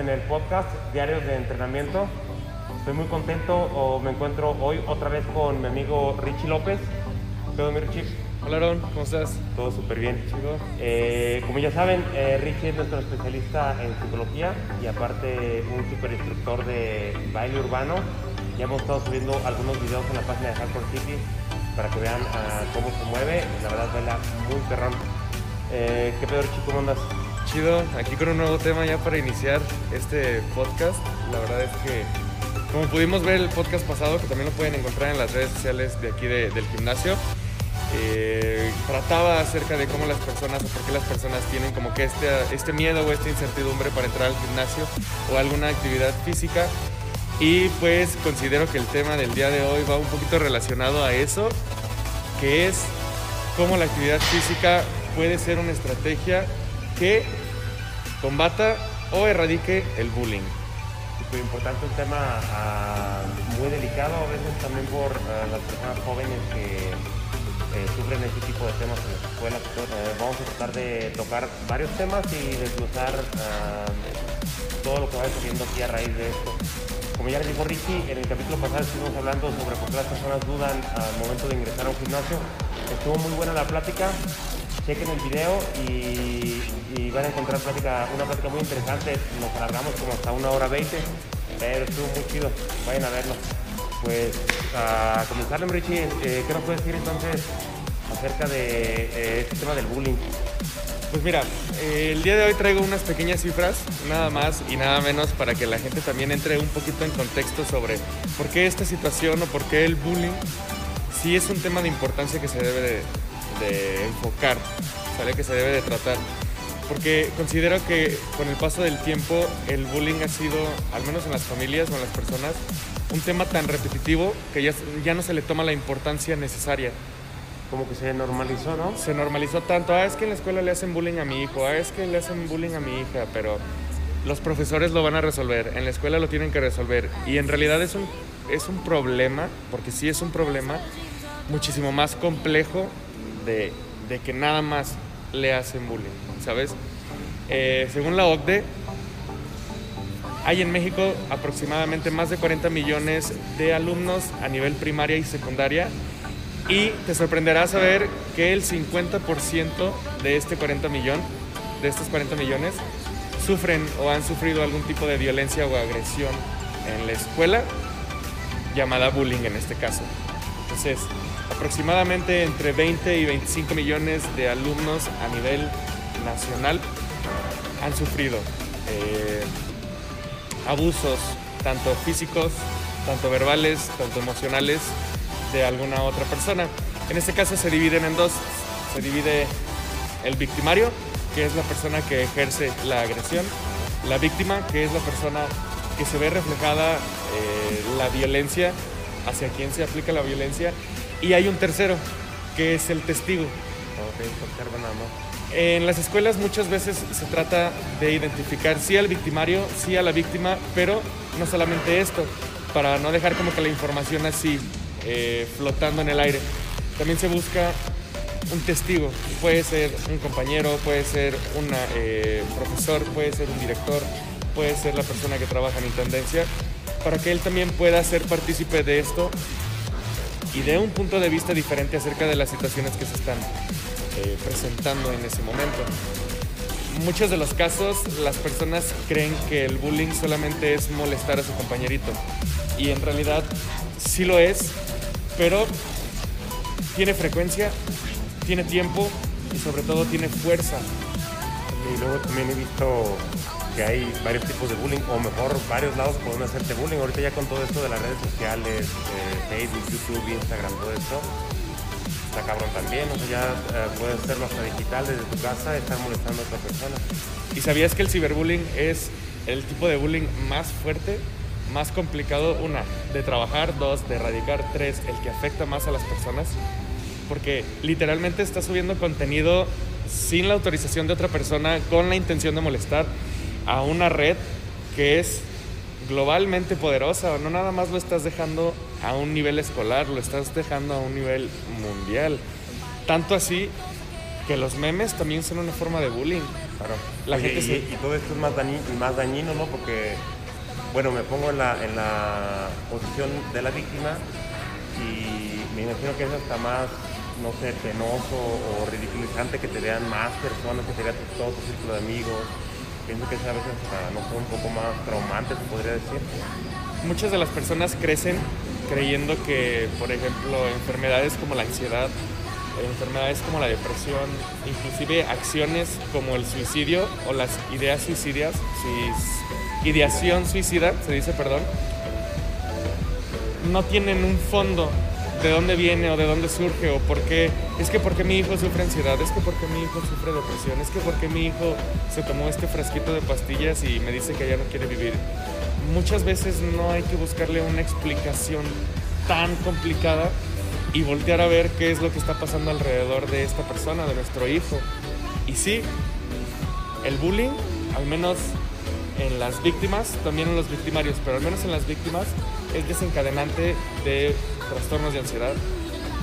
en el podcast Diarios de Entrenamiento. Estoy muy contento, o me encuentro hoy otra vez con mi amigo Richie López. ¿Todo mi Richie? Hola Aaron, ¿cómo estás? Todo súper bien. Eh, como ya saben, eh, Richie es nuestro especialista en psicología y aparte un super instructor de baile urbano. Ya hemos estado subiendo algunos videos en la página de Hardcore City para que vean ah, cómo se mueve. La verdad, baila muy perrón. Eh, ¿Qué pedo, Richie? ¿Cómo andas? Chido, aquí con un nuevo tema ya para iniciar este podcast. La verdad es que, como pudimos ver el podcast pasado, que también lo pueden encontrar en las redes sociales de aquí de- del gimnasio, eh, trataba acerca de cómo las personas o por qué las personas tienen como que este, este miedo o esta incertidumbre para entrar al gimnasio o alguna actividad física. Y pues considero que el tema del día de hoy va un poquito relacionado a eso, que es cómo la actividad física puede ser una estrategia que combata o erradique el bullying. Súper importante, un tema ah, muy delicado a veces también por ah, las personas jóvenes que eh, sufren este tipo de temas en las escuelas. Entonces, eh, vamos a tratar de tocar varios temas y desglosar ah, todo lo que va subiendo aquí a raíz de esto. Como ya les dijo Ricky, en el capítulo pasado estuvimos hablando sobre por qué las personas dudan al momento de ingresar a un gimnasio. Estuvo muy buena la plática. Chequen el video y, van a encontrar una plática muy interesante. Nos alargamos como hasta una hora veinte, pero estuvo muy chido. Vayan a verlo. Pues a comenzar, Richie, eh, ¿qué nos puedes decir entonces acerca de eh, este tema del bullying? Pues mira, eh, el día de hoy traigo unas pequeñas cifras, nada más y nada menos para que la gente también entre un poquito en contexto sobre por qué esta situación o por qué el bullying sí es un tema de importancia que se debe de, de enfocar, ¿sale? que se debe de tratar. Porque considero que con el paso del tiempo el bullying ha sido, al menos en las familias o en las personas, un tema tan repetitivo que ya, ya no se le toma la importancia necesaria Como que se normalizó, ¿no? se normalizó tanto, ah, es que en la escuela le hacen bullying a mi hijo, ah, es que le hacen bullying a mi hija, pero los profesores lo van a resolver, en la escuela lo tienen que resolver. Y en realidad es un, es un problema, porque sí es un problema, muchísimo más complejo de, que nada más le hacen bullying, ¿sabes? Eh, según la OCDE, hay en México aproximadamente más de 40 millones de alumnos a nivel primaria y secundaria y te sorprenderá saber que el 50% de este 40 millón, de estos 40 millones, sufren o han sufrido algún tipo de violencia o agresión en la escuela, llamada bullying en este caso. Entonces, aproximadamente entre 20 y 25 millones de alumnos a nivel nacional han sufrido eh, abusos, tanto físicos, tanto verbales, tanto emocionales, de alguna otra persona. En este caso se dividen en dos. Se divide el victimario, que es la persona que ejerce la agresión, la víctima, que es la persona que se ve reflejada eh, la violencia, hacia quien se aplica la violencia, y hay un tercero, que es el testigo. En las escuelas muchas veces se trata de identificar sí al victimario, sí a la víctima, pero no solamente esto, para no dejar como que la información así eh, flotando en el aire. También se busca un testigo, puede ser un compañero, puede ser un profesor, puede ser un director, puede ser la persona que trabaja en intendencia, para que él también pueda ser partícipe de esto y de un punto de vista diferente acerca de las situaciones que se están eh, presentando en ese momento. Muchos de los casos las personas creen que el bullying solamente es molestar a su compañerito y en realidad sí lo es, pero tiene frecuencia, tiene tiempo y sobre todo tiene fuerza. Y luego también he visto que hay varios tipos de bullying, o mejor, varios lados pueden hacerte bullying. Ahorita ya con todo esto de las redes sociales, eh, Facebook, YouTube, Instagram, todo esto, está cabrón también. O sea, ya eh, puedes hacerlo hasta digital desde tu casa, estar molestando a otra persona. ¿Y sabías que el ciberbullying es el tipo de bullying más fuerte, más complicado, una, de trabajar, dos, de erradicar, tres, el que afecta más a las personas? Porque literalmente está subiendo contenido sin la autorización de otra persona, con la intención de molestar a una red que es globalmente poderosa. No nada más lo estás dejando a un nivel escolar, lo estás dejando a un nivel mundial. Tanto así que los memes también son una forma de bullying. Claro. La Oye, gente y, se- y todo esto es más dañino, más dañino, ¿no? Porque, bueno, me pongo en la, en la posición de la víctima y me imagino que es hasta más, no sé, penoso o ridiculizante que te vean más personas, que te vean todo tu círculo de amigos. Pienso que es a veces no un poco más traumante, se podría decir. Muchas de las personas crecen creyendo que, por ejemplo, enfermedades como la ansiedad, enfermedades como la depresión, inclusive acciones como el suicidio o las ideas suicidas, suic- ideación suicida, se dice, perdón, no tienen un fondo de dónde viene o de dónde surge o por qué. Es que porque mi hijo sufre ansiedad, es que porque mi hijo sufre depresión, es que porque mi hijo se tomó este frasquito de pastillas y me dice que ya no quiere vivir. Muchas veces no hay que buscarle una explicación tan complicada y voltear a ver qué es lo que está pasando alrededor de esta persona, de nuestro hijo. Y sí, el bullying, al menos en las víctimas, también en los victimarios, pero al menos en las víctimas, es desencadenante de trastornos de ansiedad,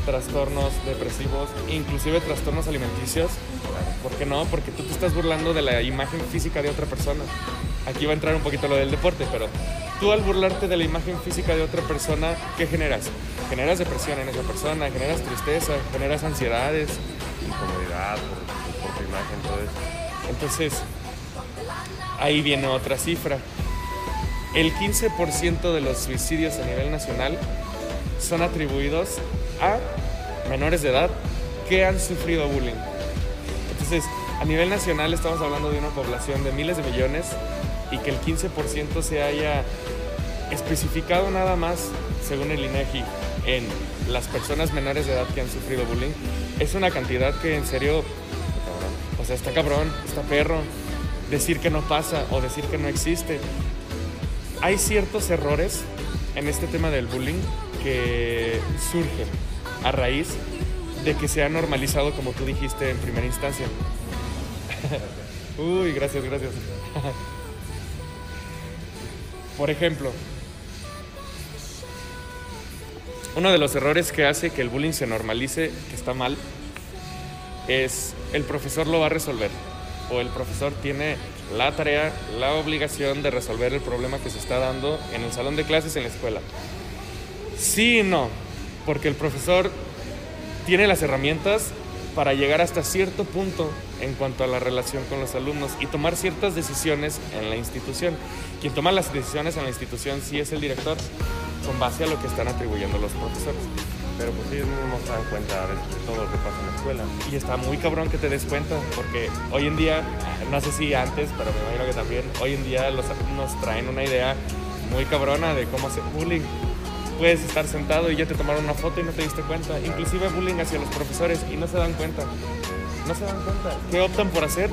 trastornos depresivos, inclusive trastornos alimenticios. ¿Por qué no? Porque tú te estás burlando de la imagen física de otra persona. Aquí va a entrar un poquito lo del deporte, pero tú al burlarte de la imagen física de otra persona, ¿qué generas? Generas depresión en esa persona, generas tristeza, generas ansiedades, Incomodidad por, tu imagen, todo eso. Entonces, ahí viene otra cifra. El 15% de los suicidios a nivel nacional son atribuidos a menores de edad que han sufrido bullying. Entonces, a nivel nacional estamos hablando de una población de miles de millones y que el 15% se haya especificado nada más, según el INEGI, en las personas menores de edad que han sufrido bullying, es una cantidad que en serio o sea, está cabrón, está perro. Decir que no pasa o decir que no existe. Hay ciertos errores en este tema del bullying que surgen a raíz de que se ha normalizado, como tú dijiste en primera instancia. Uy, gracias, gracias. Por ejemplo, uno de los errores que hace que el bullying se normalice, que está mal, es el profesor lo va a resolver o el profesor tiene la tarea, la obligación de resolver el problema que se está dando en el salón de clases en la escuela. Sí y no, porque el profesor tiene las herramientas para llegar hasta cierto punto en cuanto a la relación con los alumnos y tomar ciertas decisiones en la institución. Quien toma las decisiones en la institución sí es el director, con base a lo que están atribuyendo los profesores. Pero pues ellos no se dan cuenta de todo lo que pasa en la escuela. Y está muy cabrón que te des cuenta, porque hoy en día, no sé si antes, pero me imagino que también, hoy en día los alumnos traen una idea muy cabrona de cómo hacer bullying. Puedes estar sentado y ya te tomaron una foto y no te diste cuenta. Inclusive bullying hacia los profesores y no se dan cuenta. No se dan cuenta. ¿Qué optan por hacer?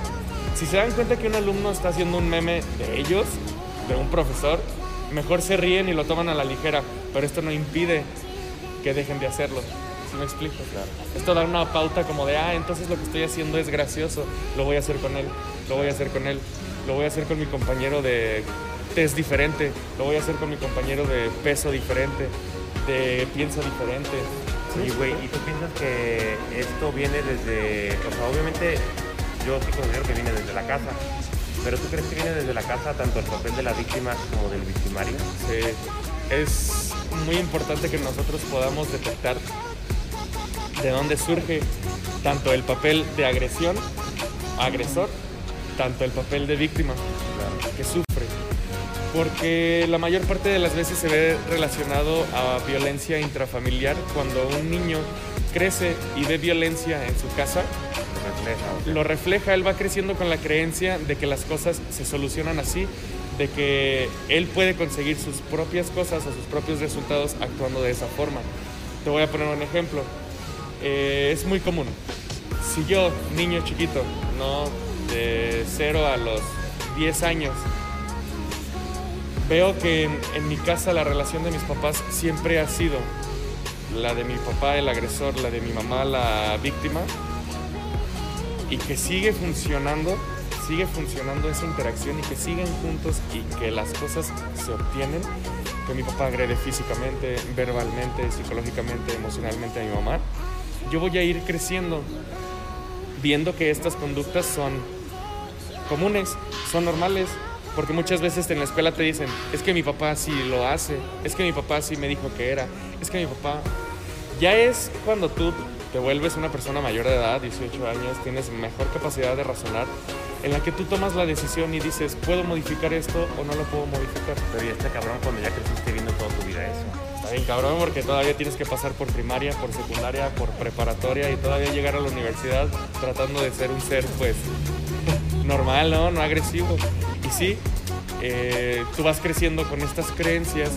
Si se dan cuenta que un alumno está haciendo un meme de ellos, de un profesor, mejor se ríen y lo toman a la ligera. Pero esto no impide que dejen de hacerlo. ¿Sí me explico? Claro. Esto da una pauta como de, ah, entonces lo que estoy haciendo es gracioso, lo voy a hacer con él, lo voy a hacer con él, lo voy a hacer con mi compañero de test diferente, lo voy a hacer con mi compañero de peso diferente, de piensa diferente. Sí, güey, ¿y tú piensas que esto viene desde, o sea, obviamente yo sí considero que viene desde la casa, pero tú crees que viene desde la casa tanto el papel de la víctima como del victimario? Sí, es muy importante que nosotros podamos detectar de dónde surge tanto el papel de agresión, agresor, tanto el papel de víctima que sufre. Porque la mayor parte de las veces se ve relacionado a violencia intrafamiliar cuando un niño crece y ve violencia en su casa, Refleja. lo refleja, él va creciendo con la creencia de que las cosas se solucionan así, de que él puede conseguir sus propias cosas o sus propios resultados actuando de esa forma. Te voy a poner un ejemplo. Eh, es muy común. Si yo, niño chiquito, no de 0 a los 10 años, veo que en, en mi casa la relación de mis papás siempre ha sido la de mi papá, el agresor, la de mi mamá, la víctima, y que sigue funcionando, sigue funcionando esa interacción y que siguen juntos y que las cosas se obtienen, que mi papá agrede físicamente, verbalmente, psicológicamente, emocionalmente a mi mamá, yo voy a ir creciendo viendo que estas conductas son comunes, son normales. Porque muchas veces en la escuela te dicen, es que mi papá sí lo hace, es que mi papá sí me dijo que era, es que mi papá... Ya es cuando tú te vuelves una persona mayor de edad, 18 años, tienes mejor capacidad de razonar, en la que tú tomas la decisión y dices, ¿puedo modificar esto o no lo puedo modificar? Pero ya está cabrón cuando ya creciste viendo toda tu vida eso. Está bien cabrón porque todavía tienes que pasar por primaria, por secundaria, por preparatoria y todavía llegar a la universidad tratando de ser un ser pues normal, ¿no? No agresivo. Y sí, eh, tú vas creciendo con estas creencias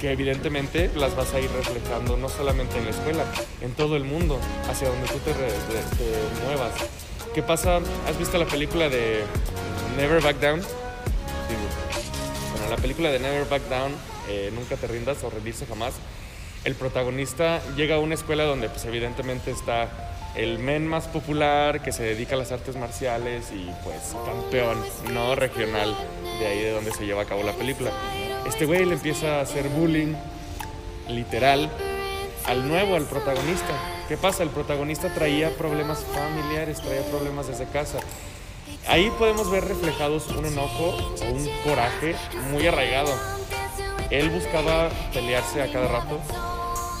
que evidentemente las vas a ir reflejando no solamente en la escuela, en todo el mundo, hacia donde tú te, te muevas. ¿Qué pasa? ¿Has visto la película de Never Back Down? Bueno, la película de Never Back Down, eh, Nunca te rindas o rendirse jamás, el protagonista llega a una escuela donde pues evidentemente está el men más popular que se dedica a las artes marciales y pues campeón, no regional, de ahí de donde se lleva a cabo la película. Este güey le empieza a hacer bullying, literal, al nuevo, al protagonista. ¿Qué pasa? El protagonista traía problemas familiares, traía problemas desde casa. Ahí podemos ver reflejados un enojo o un coraje muy arraigado. Él buscaba pelearse a cada rato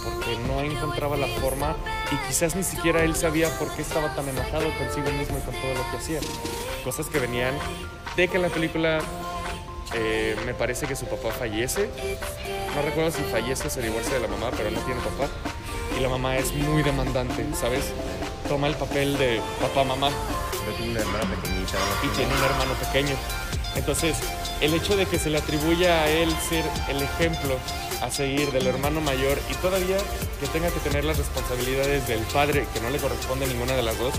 porque no encontraba la forma y quizás ni siquiera él sabía por qué estaba tan enojado consigo mismo y con todo lo que hacía. Cosas que venían de que en la película eh, me parece que su papá fallece. No recuerdo si fallece o se divorcia de la mamá, pero no tiene papá. Y la mamá es muy demandante, ¿sabes? Toma el papel de papá-mamá Pero tiene una hermana pequeñita. ¿no? y tiene un hermano pequeño. Entonces, el hecho de que se le atribuya a él ser el ejemplo a seguir del hermano mayor y todavía que tenga que tener las responsabilidades del padre, que no le corresponde a ninguna de las dos,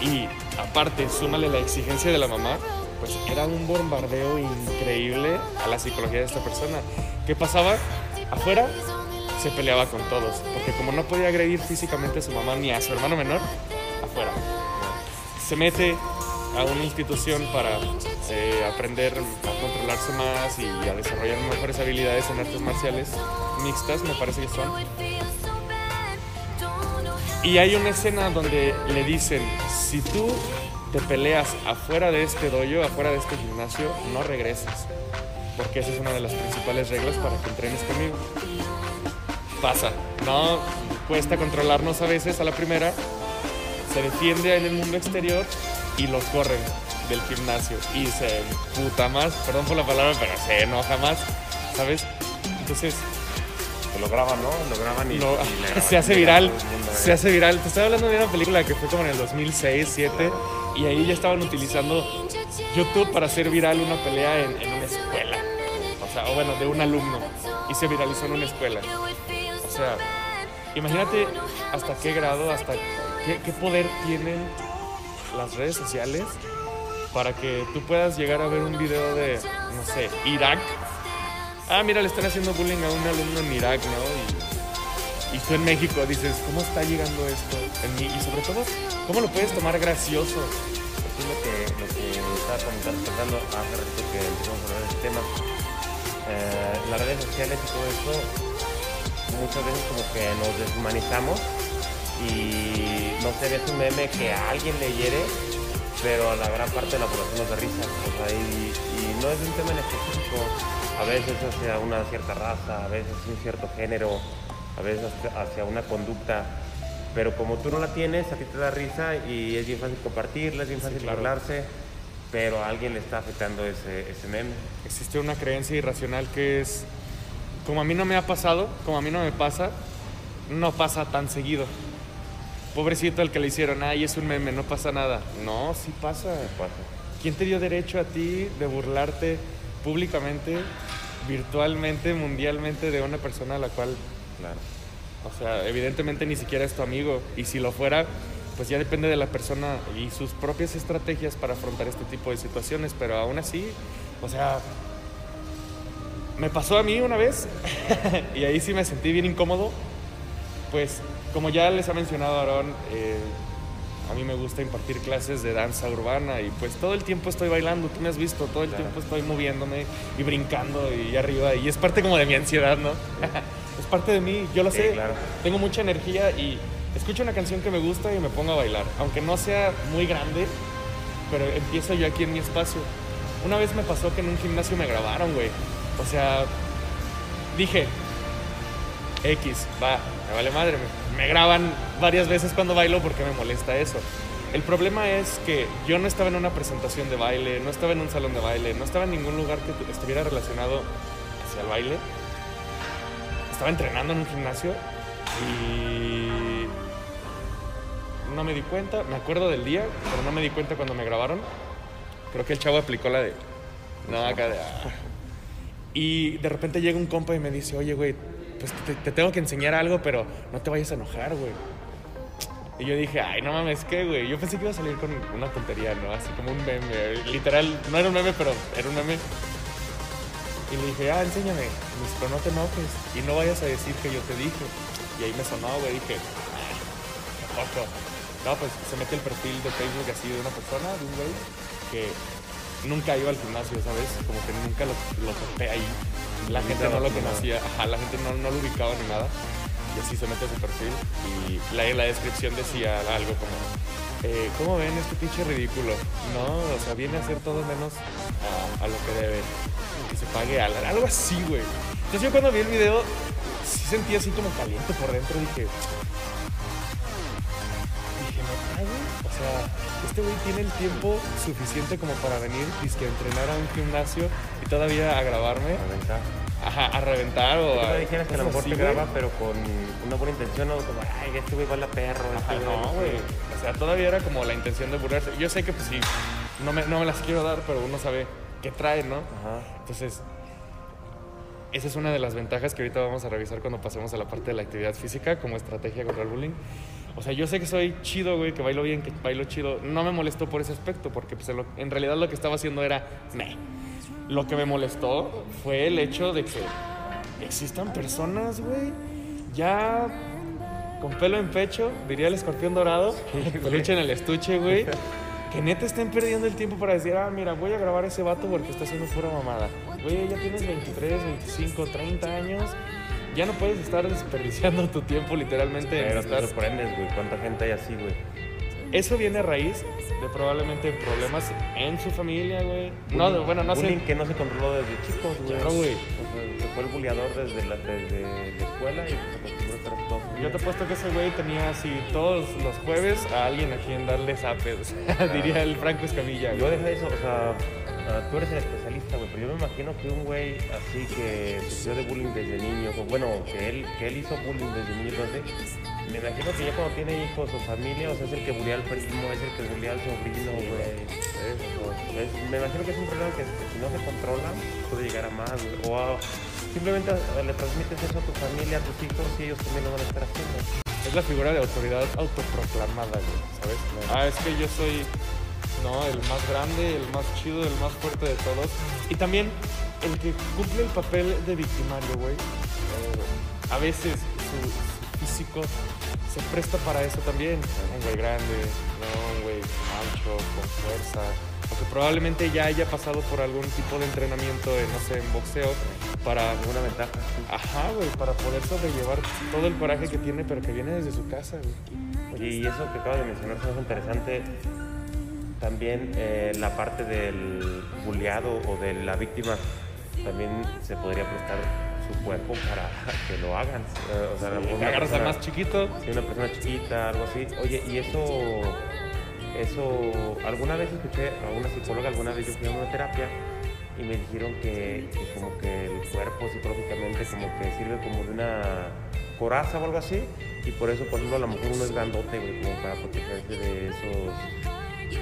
y aparte, súmale la exigencia de la mamá, pues era un bombardeo increíble a la psicología de esta persona. ¿Qué pasaba? Afuera se peleaba con todos, porque como no podía agredir físicamente a su mamá ni a su hermano menor, afuera. Se mete a una institución para eh, aprender a controlarse más y a desarrollar mejores habilidades en artes marciales mixtas, me parece que son. Y hay una escena donde le dicen, si tú te peleas afuera de este dojo, afuera de este gimnasio, no regreses. Porque esa es una de las principales reglas para que entrenes conmigo. Pasa, no cuesta controlarnos a veces a la primera, se defiende en el mundo exterior y los corren del gimnasio y se puta más, perdón por la palabra, pero se enoja más, ¿sabes? Entonces, Que lo graban, ¿no? Lo graban y, y le graban se hace viral, se ¿eh? hace viral. Te estoy hablando de una película que fue como en el 2006, 2007 y ahí ya estaban utilizando YouTube para hacer viral una pelea en, en una escuela. O sea, o bueno, de un alumno y se viralizó en una escuela. O sea, imagínate hasta qué grado, hasta qué, qué poder tienen las redes sociales para que tú puedas llegar a ver un video de, no sé, Irak. Ah, mira, le están haciendo bullying a un alumno en Irak, ¿no? Y, y tú en México dices, ¿cómo está llegando esto en mí? Y sobre todo, ¿cómo lo puedes tomar gracioso? Es lo que, lo que estaba comentando, hace ratito que empezamos a hablar de este tema. Eh, las redes sociales y todo esto, muchas veces como que nos deshumanizamos y no sé, ves un meme que a alguien le hiere, pero a la gran parte de la población nos da risa. O sea, y, y no es un tema en específico. A veces hacia una cierta raza, a veces un cierto género, a veces hacia- una conducta. Pero como tú no la tienes, a ti te da risa y es bien fácil compartirla, es bien fácil claro. burlarse, pero a alguien le está afectando ese, ese meme. Existe una creencia irracional que es, como a mí no me ha pasado, como a mí no me pasa, no pasa tan seguido. Pobrecito el que le hicieron, ay, es un meme, no pasa nada. No, sí pasa. Pasa. ¿Quién te dio derecho a ti de burlarte públicamente, virtualmente, mundialmente de una persona a la cual, Claro. o sea, evidentemente ni siquiera es tu amigo? Y si lo fuera, pues ya depende de la persona y sus propias estrategias para afrontar este tipo de situaciones, pero aún así, o sea, me pasó a mí una vez y ahí sí me sentí bien incómodo, pues como ya les ha mencionado Aarón, eh, a mí me gusta impartir clases de danza urbana y pues todo el tiempo estoy bailando, tú me has visto, todo el Claro. tiempo estoy moviéndome y brincando y arriba y es parte como de mi ansiedad, ¿no? es parte de mí, yo lo sé, claro. tengo mucha energía y escucho una canción que me gusta y me pongo a bailar. Aunque no sea muy grande, pero empiezo yo aquí en mi espacio. Una vez me pasó que en un gimnasio me grabaron, güey. O sea, dije, X, va, me vale madre. Me, me graban varias veces cuando bailo porque me molesta eso. El problema es que yo no estaba en una presentación de baile, no estaba en un salón de baile, no estaba en ningún lugar que tu- estuviera relacionado hacia el baile. Estaba entrenando en un gimnasio y no me di cuenta, me acuerdo del día, pero no me di cuenta cuando me grabaron. Creo que el chavo aplicó la de no acá de ah. Y de repente llega un compa y me dice, "Oye, güey, pues te, te tengo que enseñar algo, pero no te vayas a enojar, güey." Y yo dije, ay, no mames, ¿qué, güey? Yo pensé que iba a salir con una tontería, ¿no? Así como un meme. Literal, no era un meme, pero era un meme. Y le dije, ah, enséñame. Pero no te enojes. Y no vayas a decir que yo te dije. Y ahí me sonó, güey. Dije, ah, qué poco. No, pues se mete el perfil de Facebook así de una persona, de un güey, que nunca iba al gimnasio, ¿sabes? Como que nunca lo, lo topé ahí. La gente no lo conocía, ajá, la gente no, no lo ubicaba ni nada. Y así se mete a su perfil y la, la descripción decía algo como, eh, ¿cómo ven este pinche ridículo? No, o sea, viene a hacer todo menos a, a lo que debe. Que se pague algo, algo así, güey. Entonces yo cuando vi el video, sí sentí así como caliente por dentro. Dije, dije, ¿me cago? O sea, este güey tiene el tiempo suficiente como para venir y que entrenar a un gimnasio todavía a grabarme, La ventaja. ajá, a reventar o a... dijeras que a lo mejor así, te güey. graba, pero con una buena intención, no como, ay, este güey baila perro. Ajá, este no, güey. O sea, todavía era como la intención de burlarse. Yo sé que pues sí, no me, no me las quiero dar, pero uno sabe qué trae, ¿no? Ajá. Entonces, esa es una de las ventajas que ahorita vamos a revisar cuando pasemos a la parte de la actividad física como estrategia contra el bullying. O sea, yo sé que soy chido, güey, que bailo bien, que bailo chido. No me molestó por ese aspecto, porque pues, en lo- en realidad lo que estaba haciendo era me. Lo que me molestó fue el hecho de que existan personas, güey, ya con pelo en pecho, diría el escorpión dorado, peluche en el estuche, güey. Que neta estén perdiendo el tiempo para decir, ah, mira, voy a grabar a ese vato porque está haciendo pura mamada. Güey, ya tienes 23, 25, 30 años. Ya no puedes estar desperdiciando tu tiempo literalmente en Pero te sorprendes, güey, cuánta gente hay así, güey. Eso viene a raíz de probablemente problemas en su familia, güey. No, de- bueno, no Bullying sé. que no se controló desde chicos, güey. Claro, güey. O sea, se fue el buleador desde la, desde la escuela y se acostumbró a estar todo Yo te apuesto que ese güey tenía así todos los jueves a alguien a quien darle zapes. Diría el Franco Escamilla, Yo güey. deja eso, o sea, ah, tú eres el especialista, güey, pero yo me imagino que un güey así que sufrió de bullying desde niño, o bueno, que él, que él hizo bullying desde niño, entonces, me imagino que ya cuando tiene hijos o familia, o sea, es el que bulea al primo, es el que bulea al sobrino, güey. Me imagino que es un problema que, que si no se controla, puede llegar a más, güey. O a- simplemente le transmites eso a tu familia, a tus hijos, y ellos también lo van a estar haciendo. Es la figura de autoridad autoproclamada, güey, ¿sabes? Ah, es que yo soy, no, el más grande, el más chido, el más fuerte de todos. Y también el que cumple el papel de victimario, güey. eh, a veces su, su físico se presta para eso también. Un güey grande, ¿no? un güey ancho, con fuerza. O que probablemente ya haya pasado por algún tipo de entrenamiento, en, no sé, en boxeo, para Alguna ventaja. sí. Ajá, güey, para poder sobrellevar todo el coraje que tiene, pero que viene desde su casa, güey. Oye, y eso que acabas de mencionar es interesante. También eh, la parte del bulleado o de la víctima también se podría prestar su cuerpo para que lo hagan. Eh, o sea, a lo mejor Que agarras persona- más chiquito. Sí, una persona chiquita, algo así. Oye, y eso, eso, alguna vez escuché a una psicóloga, alguna vez yo fui a una terapia y me dijeron que, que como que el cuerpo psicológicamente como que sirve como de una coraza o algo así y por eso, por ejemplo, a lo mejor uno es grandote, güey, como para protegerse de esos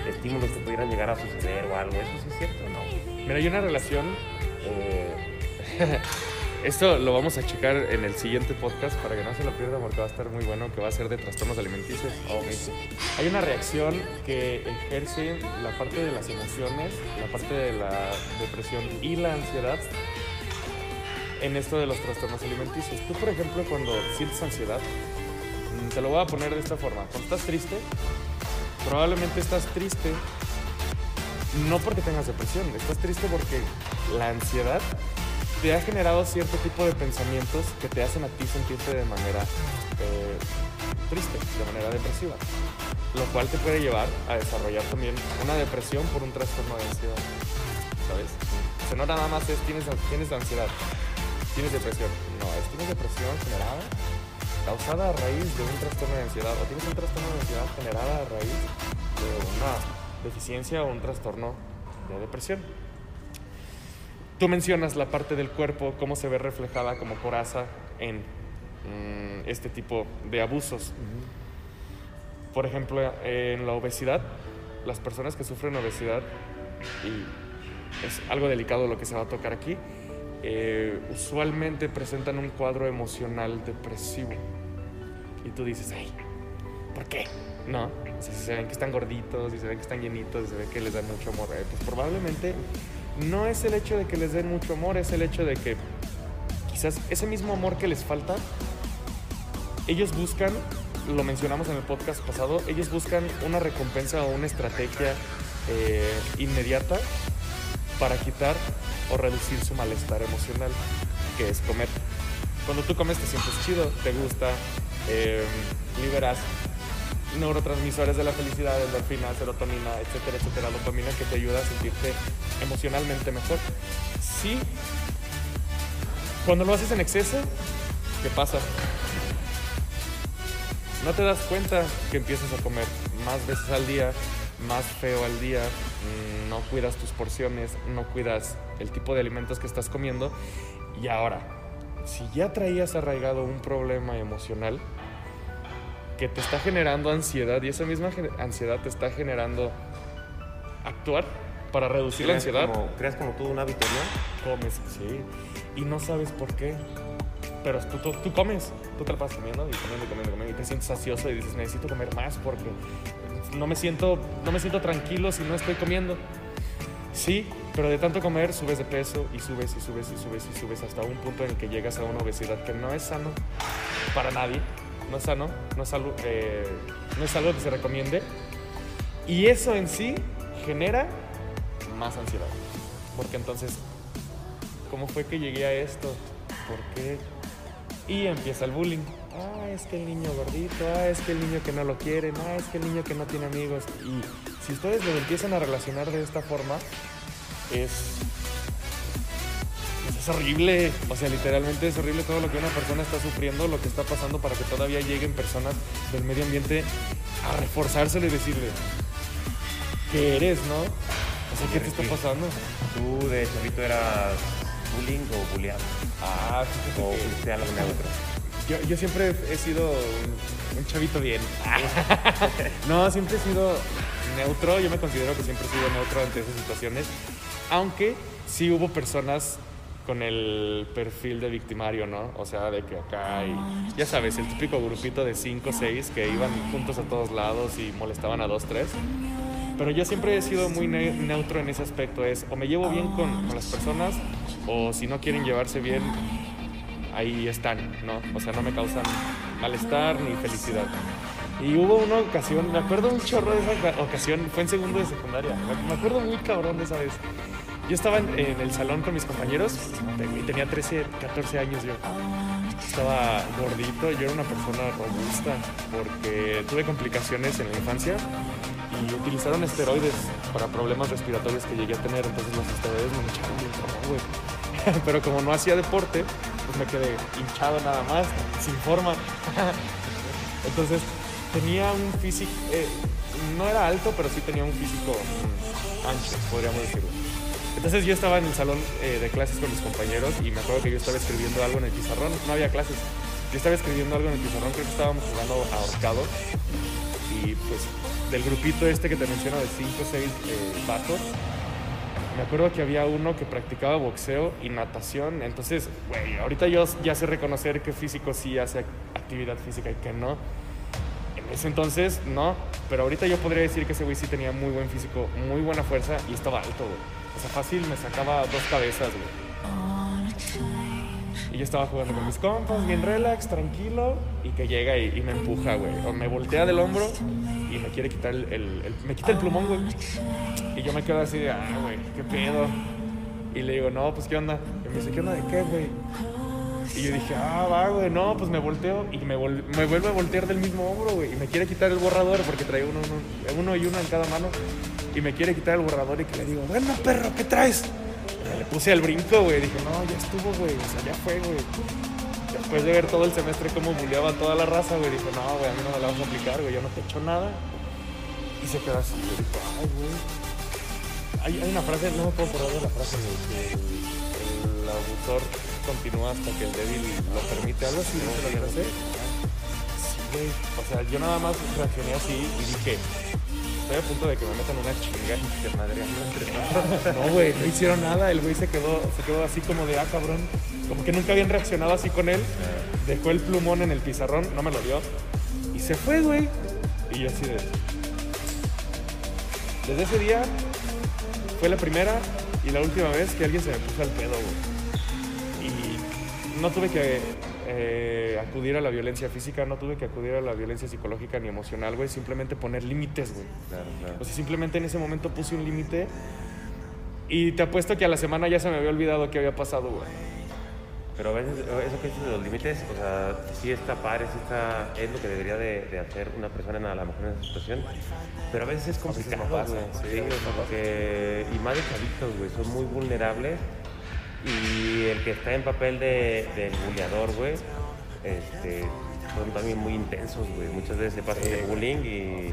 estímulos que pudieran llegar a suceder o algo. ¿Eso sí es cierto o no? Mira, hay una relación. eh, esto lo vamos a checar en el siguiente podcast para que no se lo pierdan porque va a estar muy bueno, que va a ser de trastornos alimenticios. Hay una reacción que ejerce la parte de las emociones, la parte de la depresión y la ansiedad en esto de los trastornos alimenticios. Tú, por ejemplo, cuando sientes ansiedad, mm, te lo voy a poner de esta forma. Cuando estás triste, probablemente estás triste no porque tengas depresión, estás triste porque la ansiedad te ha generado cierto tipo de pensamientos que te hacen a ti sentirte de manera eh, triste, de manera depresiva, lo cual te puede llevar a desarrollar también una depresión por un trastorno de ansiedad, ¿sabes? O sea, no nada más es tienes, tienes ansiedad, tienes depresión, no, es tienes depresión generada, causada a raíz de un trastorno de ansiedad, o tienes un trastorno de ansiedad generada a raíz de una deficiencia o un trastorno de depresión. Tú mencionas la parte del cuerpo, cómo se ve reflejada como coraza en mm, este tipo de abusos. Por ejemplo, en la obesidad, las personas que sufren obesidad, y es algo delicado lo que se va a tocar aquí, eh, usualmente presentan un cuadro emocional depresivo. Y tú dices, ay, ¿por qué? No, si se ven que están gorditos, si se ven que están llenitos, si se ven que les dan mucho amor, eh, pues probablemente no es el hecho de que les den mucho amor, es el hecho de que quizás ese mismo amor que les falta, ellos buscan, lo mencionamos en el podcast pasado, ellos buscan una recompensa o una estrategia eh, inmediata para quitar o reducir su malestar emocional, que es comer. Cuando tú comes te sientes chido, te gusta, eh, liberas neurotransmisores de la felicidad, endorfina, serotonina, etcétera, etcétera, dopamina que te ayuda a sentirte emocionalmente mejor. Sí, cuando lo haces en exceso, ¿qué pasa? No te das cuenta que empiezas a comer más veces al día, más feo al día, mm, no cuidas tus porciones, no cuidas el tipo de alimentos que estás comiendo y ahora, si ya traías arraigado un problema emocional, que te está generando ansiedad y esa misma ansiedad te está generando actuar para reducir la ansiedad. Como, ¿Creas como tú un hábito, no? Comes, sí. Y no sabes por qué. Pero tú, tú, comes, tú te la pasas comiendo y comiendo y comiendo, comiendo y te sientes ansioso y dices, necesito comer más porque no me siento, no me siento tranquilo si no estoy comiendo. Sí, pero de tanto comer subes de peso y subes y subes y subes y subes hasta un punto en el que llegas a una obesidad que no es sano para nadie no es sano, no es, algo, eh, no es algo que se recomiende. Y eso en sí genera más ansiedad. Porque entonces, ¿cómo fue que llegué a esto? ¿Por qué? Y empieza el bullying. Ah, es que el niño gordito, ah, es que el niño que no lo quiere, ah, es que el niño que no tiene amigos. Y si ustedes lo empiezan a relacionar de esta forma, es es horrible. O sea, literalmente es horrible todo lo que una persona está sufriendo, lo que está pasando para que todavía lleguen personas del medio ambiente a reforzárselo y decirle, ¿qué eres, no? O sea, ¿qué te está pasando? ¿Tú de chavito eras bullying o bulleado? Ah, ¿O fuiste algo neutro? Yo, yo siempre he sido un, un chavito bien. no, siempre he sido neutro. Yo me considero que siempre he sido neutro ante esas situaciones. Aunque sí hubo personas con el perfil de victimario, ¿no? O sea, de que acá hay, ya sabes, el típico grupito de 5 o 6 que iban juntos a todos lados y molestaban a 2, 3. Pero yo siempre he sido muy neutro en ese aspecto, es o me llevo bien con, las personas o si no quieren llevarse bien, ahí están, ¿no? O sea, no me causan malestar ni felicidad. Y hubo una ocasión, me acuerdo un chorro de esa ocasión, fue en segundo de secundaria, me acuerdo muy cabrón de esa vez. Yo estaba en, el salón con mis compañeros tenía 13, 14 años yo. Estaba gordito, yo era una persona robusta porque tuve complicaciones en la infancia y utilizaron esteroides para problemas respiratorios que llegué a tener, entonces los esteroides me hincharon bien güey. Pero como no hacía deporte, pues me quedé hinchado nada más, sin forma. Entonces tenía un físico, eh, no era alto, pero sí tenía un físico mm, ancho, podríamos decirlo. Entonces yo estaba en el salón eh, de clases con mis compañeros y me acuerdo que yo estaba escribiendo algo en el pizarrón, no había clases. Yo estaba escribiendo algo en el pizarrón, creo que estábamos jugando ahorcado y pues del grupito este que te menciono de 5 o 6 vatos, me acuerdo que había uno que practicaba boxeo y natación, entonces, güey, ahorita yo ya sé reconocer qué físico sí hace actividad física y qué no. En ese entonces, no, pero ahorita yo podría decir que ese güey sí tenía muy buen físico, muy buena fuerza y estaba alto, güey. O sea, fácil me sacaba dos cabezas, güey. Y yo estaba jugando con mis compas, bien relax, tranquilo, y que llega y, me empuja, güey. O me voltea del hombro y me quiere quitar el, me quita el plumón, güey. Y yo me quedo así de, ah, güey, qué pedo. Y le digo, no, pues qué onda. Y me dice, ¿qué onda de qué, güey? Y yo dije, ah, va, güey, no, pues me volteo y me, vol- me vuelve a voltear del mismo hombro, güey. Y me quiere quitar el borrador porque traía uno, uno, uno y uno en cada mano. Y me quiere quitar el borrador y que le digo, bueno, perro, ¿qué traes? Le puse al brinco, güey. Dije, no, ya estuvo, güey. O sea, ya fue, güey. Después de ver todo el semestre cómo bulleaba a toda la raza, güey, dijo, no, güey, a mí no me la vas a aplicar, güey, yo no te echo nada. Y se quedó así, güey. Dijo, ay, güey. Hay, hay una frase, no me puedo acordar de la frase, güey, que el, el abusor continúa hasta que el débil lo permite. Algo así, ¿no? ¿La frase? Sí, güey. O sea, yo nada más reaccioné así y dije, estoy a punto de que me metan una chinga y que madre entre. No, güey, no hicieron nada. El güey se quedó, se quedó así como de, ah, cabrón. Como que nunca habían reaccionado así con él. Dejó el plumón en el pizarrón, no me lo dio. Y se fue, güey. Y yo así de... Desde ese día fue la primera y la última vez que alguien se me puso al pedo, güey. Y no tuve que eh, acudir a la violencia física, no tuve que acudir a la violencia psicológica ni emocional, güey. Simplemente poner límites, güey. Claro, claro. O sea, simplemente en ese momento puse un límite y te apuesto que a la semana ya se me había olvidado qué había pasado, güey. Pero a veces eso que dices de los límites, o sea, sí está padre, sí está, es lo que debería de, de hacer una persona en a lo mejor en esa situación. Pero a veces es complicado, no pasa, güey. sí, porque, y más de chavitos, güey, son muy vulnerables. Y el que está en papel de, del buleador, güey, este, son también muy intensos, güey. Muchas veces se pasan de bullying y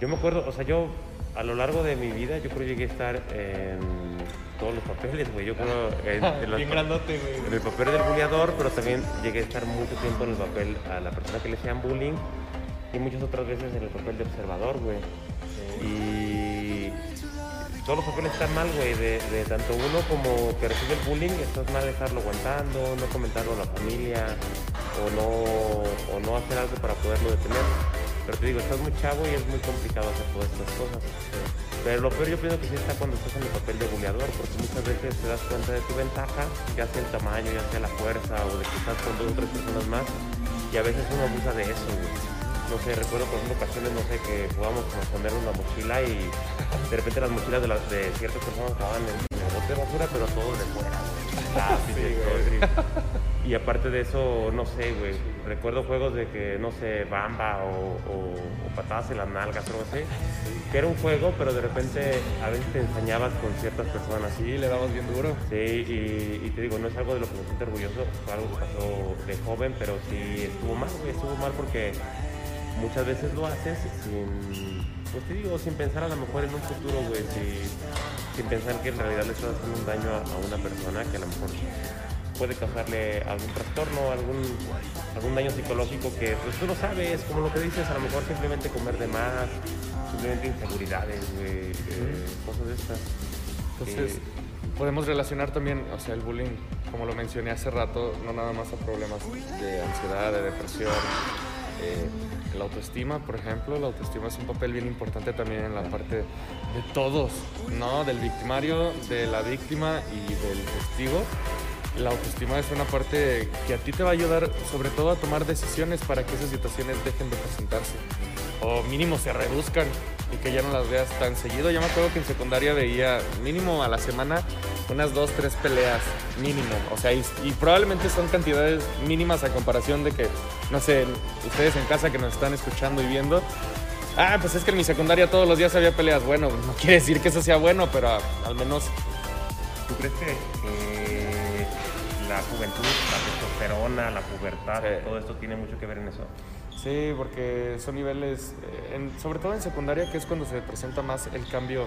yo me acuerdo, o sea, yo a lo largo de mi vida, yo creo que llegué a estar en todos los papeles, güey. Yo creo en, en los grandote, el papel del bulleador, pero también llegué a estar mucho tiempo en el papel a la persona que le hacían bullying y muchas otras veces en el papel de observador, güey. Y todos los papeles están mal, güey, de, de tanto uno como que recibe el bullying, estás mal dejarlo aguantando, no comentarlo a la familia o no, o no hacer algo para poderlo detener. Pero te digo, estás muy chavo y es muy complicado hacer todas estas cosas. Pero lo peor yo pienso que sí está cuando estás en el papel de buleador, porque muchas veces te das cuenta de tu ventaja, ya sea el tamaño, ya sea la fuerza, o de que estás con dos o tres personas más, y a veces uno abusa de eso, güey. No sé, recuerdo por ejemplo ocasiones, no sé, que jugábamos con ponernos la mochila y de repente las mochilas de, las, de ciertas personas estaban en, en el bote de basura, pero todo de fuera. Y aparte de eso, no sé, güey. Recuerdo juegos de que, no sé, bamba o, o- o patadas en las nalgas algo así. Que era un juego, pero de repente a veces te ensañabas con ciertas personas. Sí, le dabas bien duro. Sí, y, y te digo, no es algo de lo que me siento orgulloso, fue algo que pasó de joven, pero sí estuvo mal, güey, estuvo mal porque muchas veces lo haces sin, pues te digo, sin pensar a lo mejor en un futuro, güey, si- sin pensar que en realidad le estás haciendo un daño a, a una persona que a lo mejor puede causarle algún trastorno, algún, algún daño psicológico que pues tú no sabes, como lo que dices, a lo mejor simplemente comer de más, simplemente inseguridades, güey, eh, cosas de estas. Entonces, Eh, podemos relacionar también, o sea, el bullying, como lo mencioné hace rato, no nada más a problemas de ansiedad, de depresión, eh, la autoestima, por ejemplo, la autoestima es un papel bien importante también en la parte de todos, ¿no? Del victimario, de la víctima y del testigo. La autoestima es una parte que a ti te va a ayudar sobre todo a tomar decisiones para que esas situaciones dejen de presentarse o mínimo se reduzcan y que ya no las veas tan seguido. Yo me acuerdo que en secundaria veía mínimo a la semana unas dos, tres peleas mínimo. O sea, y, probablemente son cantidades mínimas a comparación de que, no sé, ustedes en casa que nos están escuchando y viendo. Ah, pues es que en mi secundaria todos los días había peleas. Bueno, no quiere decir que eso sea bueno, pero al menos ¿Tú crees que la juventud, la testosterona, la pubertad, Sí. todo esto tiene mucho que ver en eso? Sí, porque son niveles, eh, en- sobre todo en secundaria, que es cuando se presenta más el cambio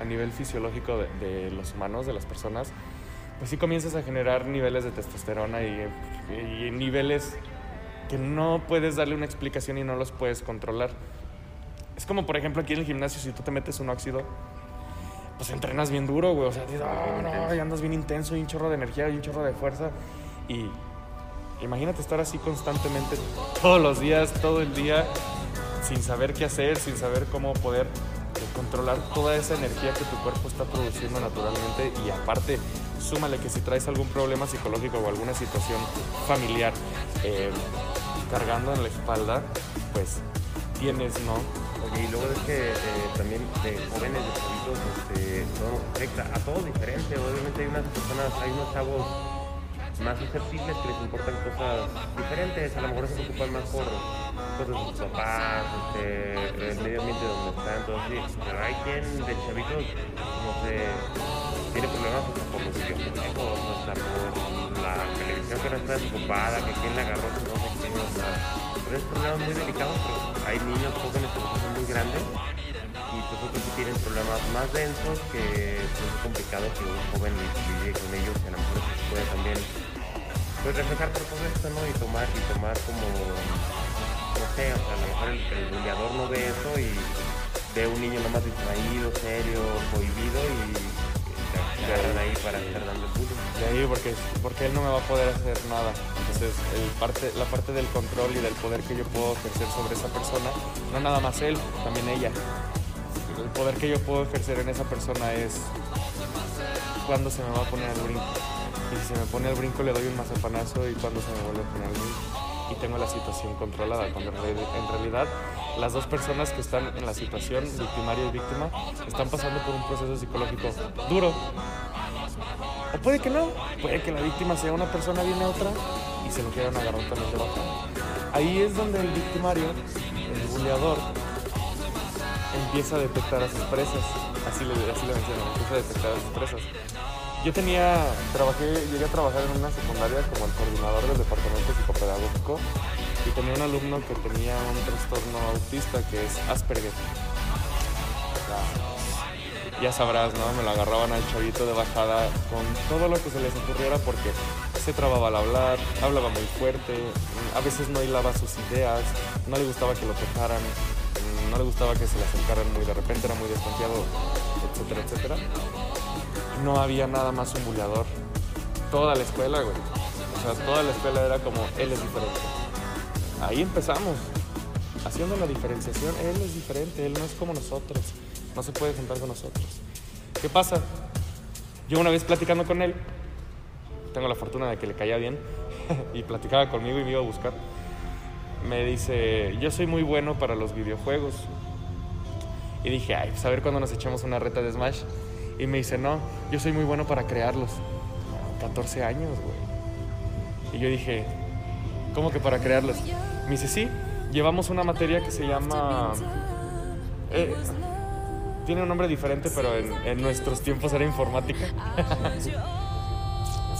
a nivel fisiológico de, de los humanos, de las personas, pues sí comienzas a generar niveles de testosterona y, y niveles que no puedes darle una explicación y no los puedes controlar. Es como, por ejemplo, aquí en el gimnasio, si tú te metes un óxido, pues entrenas bien duro, güey. O sea, dices, "Ah, no, y andas bien intenso y un chorro de energía y un chorro de fuerza. Y imagínate estar así constantemente, todos los días, todo el día, sin saber qué hacer, sin saber cómo poder controlar toda esa energía que tu cuerpo está produciendo naturalmente. Y aparte, súmale que si traes algún problema psicológico o alguna situación familiar eh, cargando en la espalda, pues tienes, ¿no? Y luego es que eh, también de jóvenes, de chavitos, este, todo afecta a todos diferente. Obviamente hay unas personas, hay unos chavos más susceptibles, que les importan cosas diferentes, a lo mejor se preocupan más por cosas de sus papás, este, el medio ambiente donde están, todo así. Pero hay quien de chavitos, no sé, tiene problemas por los videojuegos, hasta por la televisión que no está desocupada, que quién la agarró, no sé quién, o sea, son problemas muy delicados, pero hay niños jóvenes que son muy grandes y pues otros sí tienen problemas más densos que pues, es complicado que un joven lidie con ellos y a lo mejor se puede también pues reflejar por todo esto, ¿no? Y tomar, y tomar como no sé, o sea, a lo mejor el, el no ve eso y ve un niño nomás distraído, serio, prohibido y ahí para estar dando. De ahí porque, porque él no me va a poder hacer nada. Entonces el parte, la parte del control y del poder que yo puedo ejercer sobre esa persona, no nada más él, también ella. El poder que yo puedo ejercer en esa persona es cuando se me va a poner al brinco. Y si se me pone al brinco le doy un mazapanazo y cuando se me vuelve a poner al brinco. Y tengo la situación controlada, cuando en reali- en realidad las dos personas que están en la situación, victimario y víctima, están pasando por un proceso psicológico duro. O puede que no, puede que la víctima sea una persona bien neutra y se lo quieran agarrar también de baja. Ahí es donde el victimario, el buleador, empieza a detectar a sus presas. Así le, así le mencionan, empieza a detectar a sus presas. Yo tenía, trabajé, llegué a trabajar en una secundaria como el coordinador del departamento psicopedagógico y tenía un alumno que tenía un trastorno autista que es Asperger. Ya- sabrás, ¿no? Me lo agarraban al chavito de bajada con todo lo que se les ocurriera porque se trababa al hablar, hablaba muy fuerte, a veces no hilaba sus ideas, no le gustaba que lo tocaran, no le gustaba que se le acercaran muy de repente, era muy desconfiado, etcétera, etcétera no había nada más un buleador. Toda la escuela, güey. O sea, toda la escuela era como, él es diferente. Ahí empezamos. Haciendo la diferenciación, él es diferente, él no es como nosotros. No se puede juntar con nosotros. ¿Qué pasa? Yo una vez platicando con él, tengo la fortuna de que le caía bien, y platicaba conmigo y me iba a buscar. Me dice, yo soy muy bueno para los videojuegos. Y dije, ay, pues a ver cuándo nos echamos una reta de Smash. Y me dice, no, yo soy muy bueno para crearlos. 14 años, güey. Y yo dije, ¿cómo que para crearlos? Me dice, sí, llevamos una materia que se llama... eh, tiene un nombre diferente, pero en, en nuestros tiempos era informática.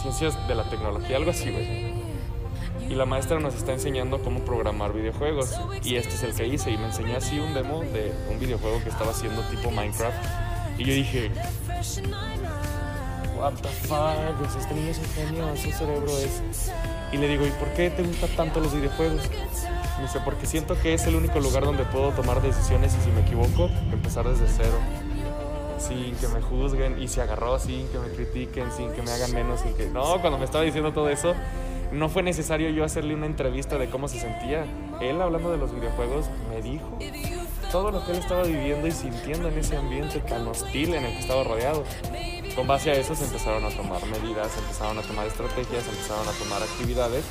Ciencias de la tecnología, algo así, güey. Y la maestra nos está enseñando cómo programar videojuegos. Y este es el que hice. Y me enseñó así un demo de un videojuego que estaba haciendo tipo Minecraft. Y yo dije, what the fuck, pues este niño es un genio, su cerebro es... Y le digo, ¿y por qué te gustan tanto los videojuegos? Me dice, porque siento que es el único lugar donde puedo tomar decisiones y si me equivoco, empezar desde cero. Sin que me juzguen y se agarró sin que me critiquen, sin que me hagan menos, sin que... No, cuando me estaba diciendo todo eso, no fue necesario yo hacerle una entrevista de cómo se sentía. Él hablando de los videojuegos me dijo todo lo que él estaba viviendo y sintiendo en ese ambiente tan hostil en el que estaba rodeado. Con base a eso se empezaron a tomar medidas, se empezaron a tomar estrategias, se empezaron a tomar actividades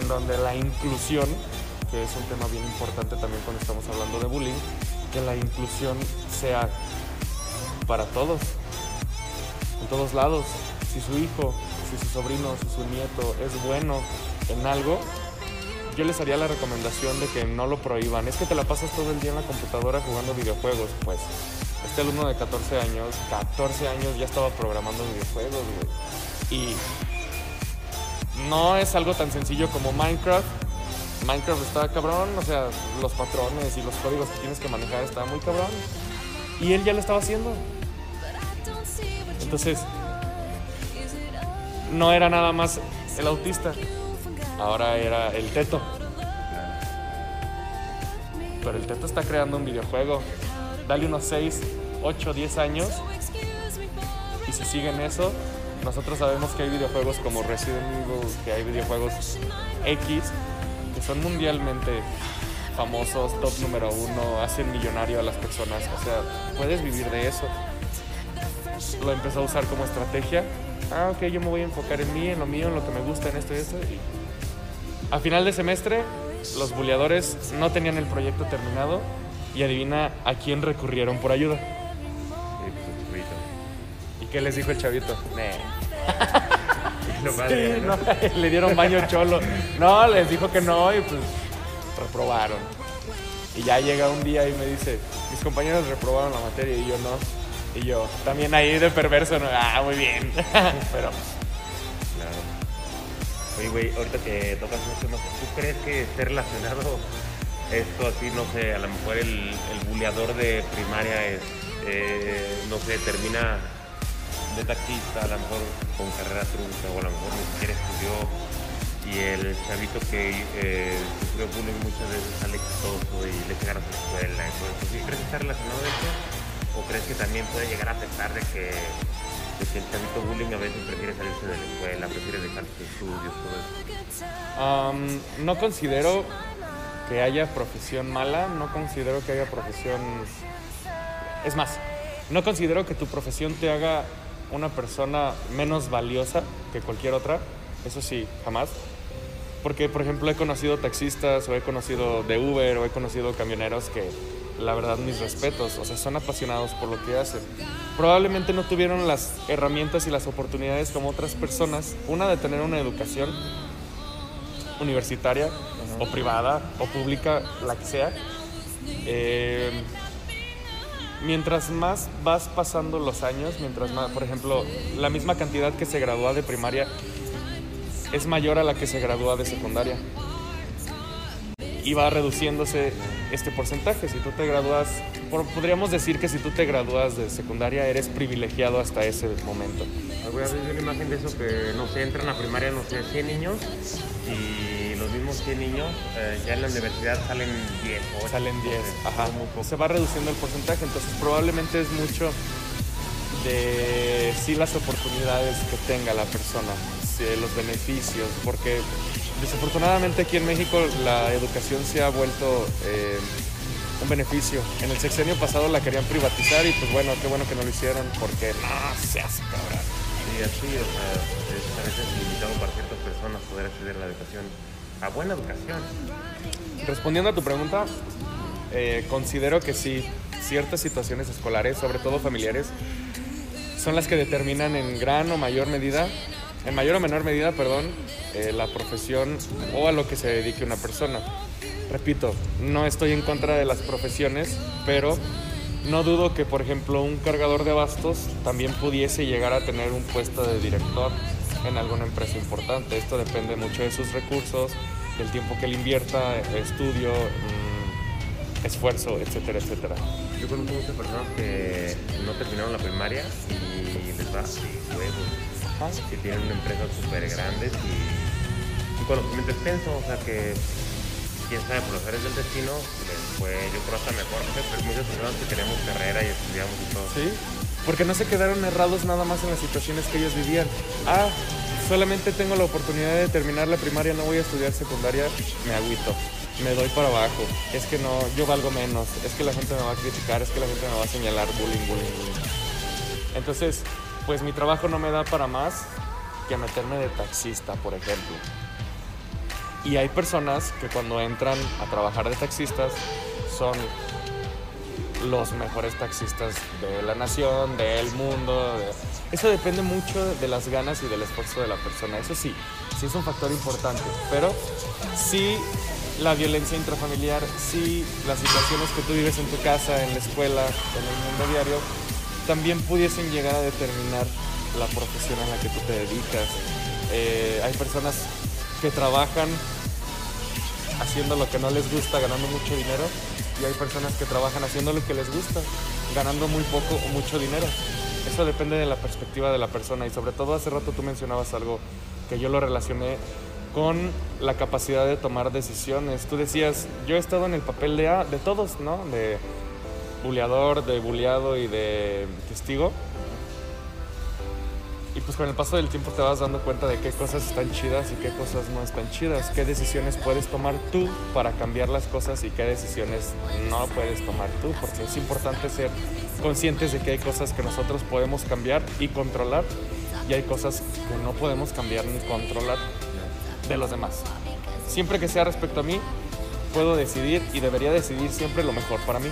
en donde la inclusión, que es un tema bien importante también cuando estamos hablando de bullying, que la inclusión sea para todos, en todos lados. Si su hijo, si su sobrino, si su nieto es bueno en algo, yo les haría la recomendación de que no lo prohíban. Es que te la pasas todo el día en la computadora jugando videojuegos. Pues este alumno de 14 años, 14 años ya estaba programando videojuegos, güey. Y no es algo tan sencillo como Minecraft. Minecraft está cabrón, o sea, los patrones y los códigos que tienes que manejar está muy cabrón. Y él ya lo estaba haciendo. Entonces, no era nada más el autista, ahora era el teto. Pero el teto está creando un videojuego. Dale unos 6, 8, 10 años y si siguen eso, nosotros sabemos que hay videojuegos como Resident Evil, que hay videojuegos X que son mundialmente famosos, top número uno, hacen millonario a las personas. O sea, puedes vivir de eso. Lo empezó a usar como estrategia. Ah, ok, yo me voy a enfocar en mí, en lo mío, en lo que me gusta, en esto y esto. A final de semestre, los buleadores no tenían el proyecto terminado y adivina a quién recurrieron por ayuda. Sí, pues. ¿Y qué les dijo el chavito? Sí, no, le dieron baño cholo. No, les dijo que no y pues reprobaron. Y ya llega un día y me dice, mis compañeros reprobaron la materia y yo no. Y yo, también ahí de perverso, ¿no? Ah, muy bien. Pero. Oye, güey, ahorita que tocas esos temas, ¿tú crees que esté relacionado esto así, no sé, a lo mejor el, el buleador de primaria es, eh, no sé, termina de taxista, a lo mejor con carrera trunca, o a lo mejor ni siquiera estudió, y el chavito que eh, sufrió muchas veces sale exitoso y le ganas a la escuela eso. ¿Sí ¿Crees que está relacionado eso? ¿O crees que también puede llegar a afectar de que, de que el chavito bullying a veces prefiere salirse de la escuela, prefiere dejar sus estudios, todo eso? No considero que haya profesión mala, no considero que haya profesión... Es más, no considero que tu profesión te haga una persona menos valiosa que cualquier otra, eso sí, jamás. Porque, por ejemplo, he conocido taxistas o he conocido de Uber o he conocido camioneros que, la verdad, mis respetos, o sea, son apasionados por lo que hacen. Probablemente no tuvieron las herramientas y las oportunidades como otras personas, una de tener una educación universitaria o privada o pública, la que sea. Eh, mientras más vas pasando los años, mientras más, por ejemplo, la misma cantidad que se gradúa de primaria es mayor a la que se gradúa de secundaria. Y va reduciéndose este porcentaje. Si tú te gradúas, podríamos decir que si tú te gradúas de secundaria eres privilegiado hasta ese momento. Voy a ver una imagen de eso que, no sé, entran a primaria, no sé, 100 niños y los mismos 100 niños eh, ya en la universidad salen 10 o Salen 10, ajá. Se va reduciendo el porcentaje, entonces probablemente es mucho de sí las oportunidades que tenga la persona, sí, los beneficios, porque desafortunadamente aquí en México la educación se ha vuelto eh, un beneficio. En el sexenio pasado la querían privatizar y pues bueno, qué bueno que no lo hicieron, porque no se hace cabrón. Sí, así, o sea, es a veces limitado para ciertas personas poder acceder a la educación, a buena educación. Respondiendo a tu pregunta, eh, considero que sí, ciertas situaciones escolares, sobre todo familiares, son las que determinan en gran o mayor medida, en mayor o menor medida, perdón, eh, la profesión o a lo que se dedique una persona. Repito, no estoy en contra de las profesiones, pero no dudo que, por ejemplo, un cargador de bastos también pudiese llegar a tener un puesto de director en alguna empresa importante. Esto depende mucho de sus recursos, del tiempo que él invierta, estudio, mm, esfuerzo, etcétera, etcétera. Yo conozco muchas personas que no terminaron la primaria y les va que tienen empresas súper grandes y un conocimiento extenso, o sea que quién sabe, por los del destino les yo creo hasta mejor, pero personas que tenemos carrera y estudiamos y todo. Sí, porque no se quedaron errados nada más en las situaciones que ellos vivían. Ah, solamente tengo la oportunidad de terminar la primaria, no voy a estudiar secundaria, me agüito, me doy para abajo. Es que no, yo valgo menos, es que la gente me va a criticar, es que la gente me va a señalar bullying, bullying, bullying. Entonces, pues mi trabajo no me da para más que meterme de taxista, por ejemplo. Y hay personas que cuando entran a trabajar de taxistas son los mejores taxistas de la nación, del mundo. Eso depende mucho de las ganas y del esfuerzo de la persona. Eso sí, sí es un factor importante. Pero sí la violencia intrafamiliar, sí las situaciones que tú vives en tu casa, en la escuela, en el mundo diario, también pudiesen llegar a determinar la profesión a la que tú te dedicas. Eh, hay personas que trabajan haciendo lo que no les gusta, ganando mucho dinero, y hay personas que trabajan haciendo lo que les gusta, ganando muy poco o mucho dinero. Eso depende de la perspectiva de la persona y sobre todo hace rato tú mencionabas algo que yo lo relacioné con la capacidad de tomar decisiones. Tú decías, yo he estado en el papel de, de todos, ¿no? De buleador, de buleado y de testigo. Y pues con el paso del tiempo te vas dando cuenta de qué cosas están chidas y qué cosas no están chidas, qué decisiones puedes tomar tú para cambiar las cosas y qué decisiones no puedes tomar tú, porque es importante ser conscientes de que hay cosas que nosotros podemos cambiar y controlar y hay cosas que no podemos cambiar ni controlar de los demás. Siempre que sea respecto a mí, puedo decidir y debería decidir siempre lo mejor para mí.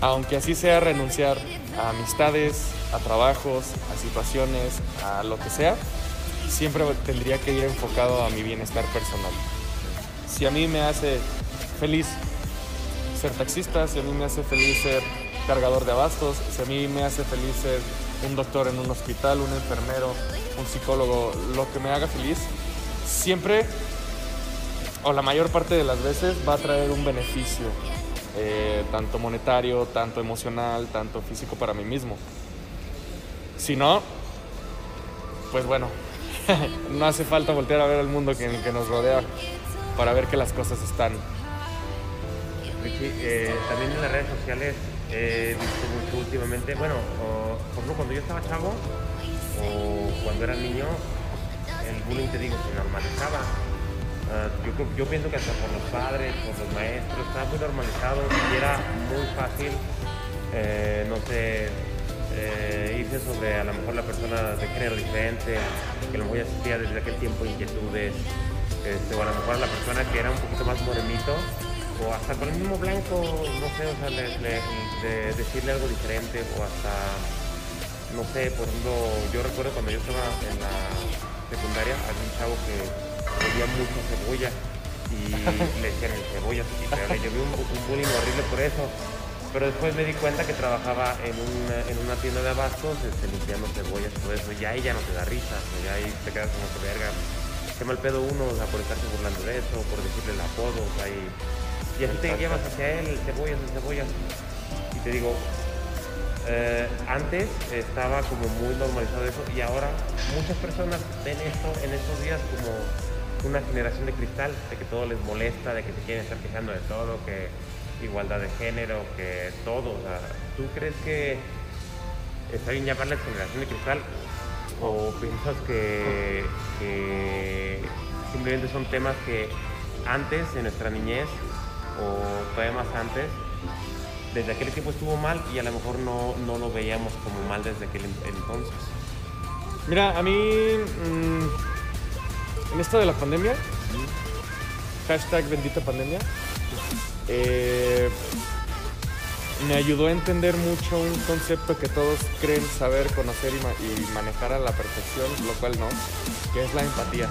Aunque así sea renunciar a amistades, a trabajos, a situaciones, a lo que sea, siempre tendría que ir enfocado a mi bienestar personal. Si a mí me hace feliz ser taxista, si a mí me hace feliz ser cargador de abastos, si a mí me hace feliz ser un doctor en un hospital, un enfermero, un psicólogo, lo que me haga feliz, siempre o la mayor parte de las veces va a traer un beneficio, eh, tanto monetario, tanto emocional, tanto físico para mí mismo. Si no, pues bueno, no hace falta voltear a ver el mundo que, que nos rodea para ver que las cosas están. Richie, eh, también en las redes sociales he visto mucho últimamente, bueno, por ejemplo cuando yo estaba chavo o cuando era niño, el bullying te digo se normalizaba. Ah, yo, yo pienso que hasta por los padres, por los maestros, estaba muy normalizado y era muy fácil, eh, no sé, eh, irse sobre a lo mejor la persona de género diferente, que a lo mejor ya existía desde aquel tiempo inquietudes, este, o a lo mejor a la persona que era un poquito más morenito, o hasta con el mismo blanco, no sé, o sea, le- le- de- decirle algo diferente, o hasta, no sé, por ejemplo, yo recuerdo cuando yo estaba en la secundaria, había un chavo que pedía mucho cebolla y le decían el cebolla, pero le llevé un, un bullying horrible por eso. Pero después me di cuenta que trabajaba en una, en una tienda de abastos, este, limpiando cebollas y todo eso, y ahí ya no te da risa, o sea, ahí te quedas como que verga. Qué mal pedo uno, o sea, por estarse burlando de eso, por decirle el apodo, o sea, y, y así te llevas hacia él, el cebollas, cebollas. Y te digo, eh, antes estaba como muy normalizado eso y ahora muchas personas ven esto en estos días como una generación de cristal, de que todo les molesta, de que se quieren estar quejando de todo, que igualdad de género, que todo. O sea, ¿tú crees que está bien llamarles generación de cristal? ¿O piensas que, simplemente son temas que antes, en nuestra niñez, o todavía más antes, desde aquel tiempo estuvo mal y a lo mejor no, no lo veíamos como mal desde aquel en- entonces? Mira, a mí mm, en esto de la pandemia, hashtag bendita pandemia, eh, me ayudó a entender mucho un concepto que todos creen saber, conocer y manejar a la perfección, lo cual no, que es la empatía.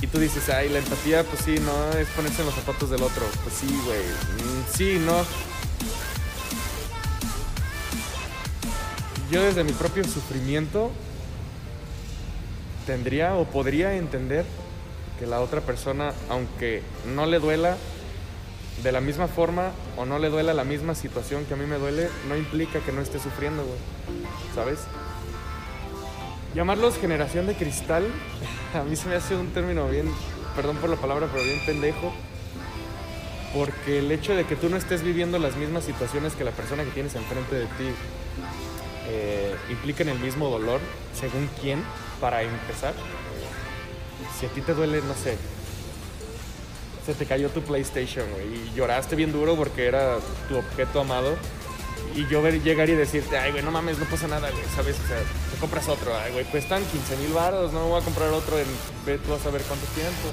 Y tú dices, ay, la empatía, pues sí, no, es ponerse en los zapatos del otro. Pues sí, güey, mm, sí, no. Yo desde mi propio sufrimiento tendría o podría entender que la otra persona, aunque no le duela de la misma forma o no le duela la misma situación que a mí me duele, no implica que no esté sufriendo, güey. ¿Sabes? Llamarlos generación de cristal, a mí se me hace un término bien, perdón por la palabra, pero bien pendejo. Porque el hecho de que tú no estés viviendo las mismas situaciones que la persona que tienes enfrente de ti eh, implican el mismo dolor, según quién, para empezar. Si a ti te duele, no sé, se te cayó tu PlayStation, güey, y lloraste bien duro porque era tu objeto amado. Y yo ver, llegar y decirte, ay, güey, no mames, no pasa nada, güey, ¿sabes? O sea, te compras otro, ay, güey, cuestan 15 mil baros, no me voy a comprar otro en, ve tú a saber cuánto tiempo.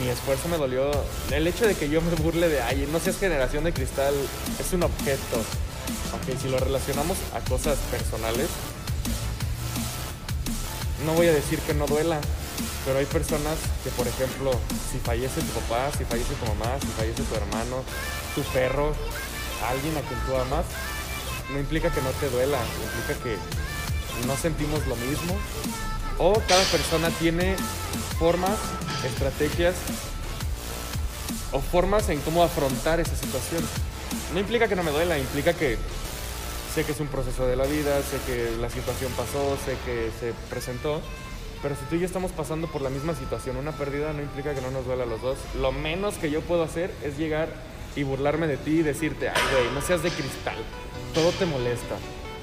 Mi esfuerzo me dolió. El hecho de que yo me burle de, ay, no seas generación de cristal, es un objeto. Ok, si lo relacionamos a cosas personales, no voy a decir que no duela, pero hay personas que, por ejemplo, si fallece tu papá, si fallece tu mamá, si fallece tu hermano, tu perro, alguien a quien tú amas, no implica que no te duela, implica que no sentimos lo mismo. O cada persona tiene formas, estrategias o formas en cómo afrontar esa situación. No implica que no me duela, implica que sé que es un proceso de la vida, sé que la situación pasó, sé que se presentó, pero si tú y yo estamos pasando por la misma situación, una pérdida no implica que no nos duela a los dos. Lo menos que yo puedo hacer es llegar y burlarme de ti y decirte, ay, güey, no seas de cristal, todo te molesta.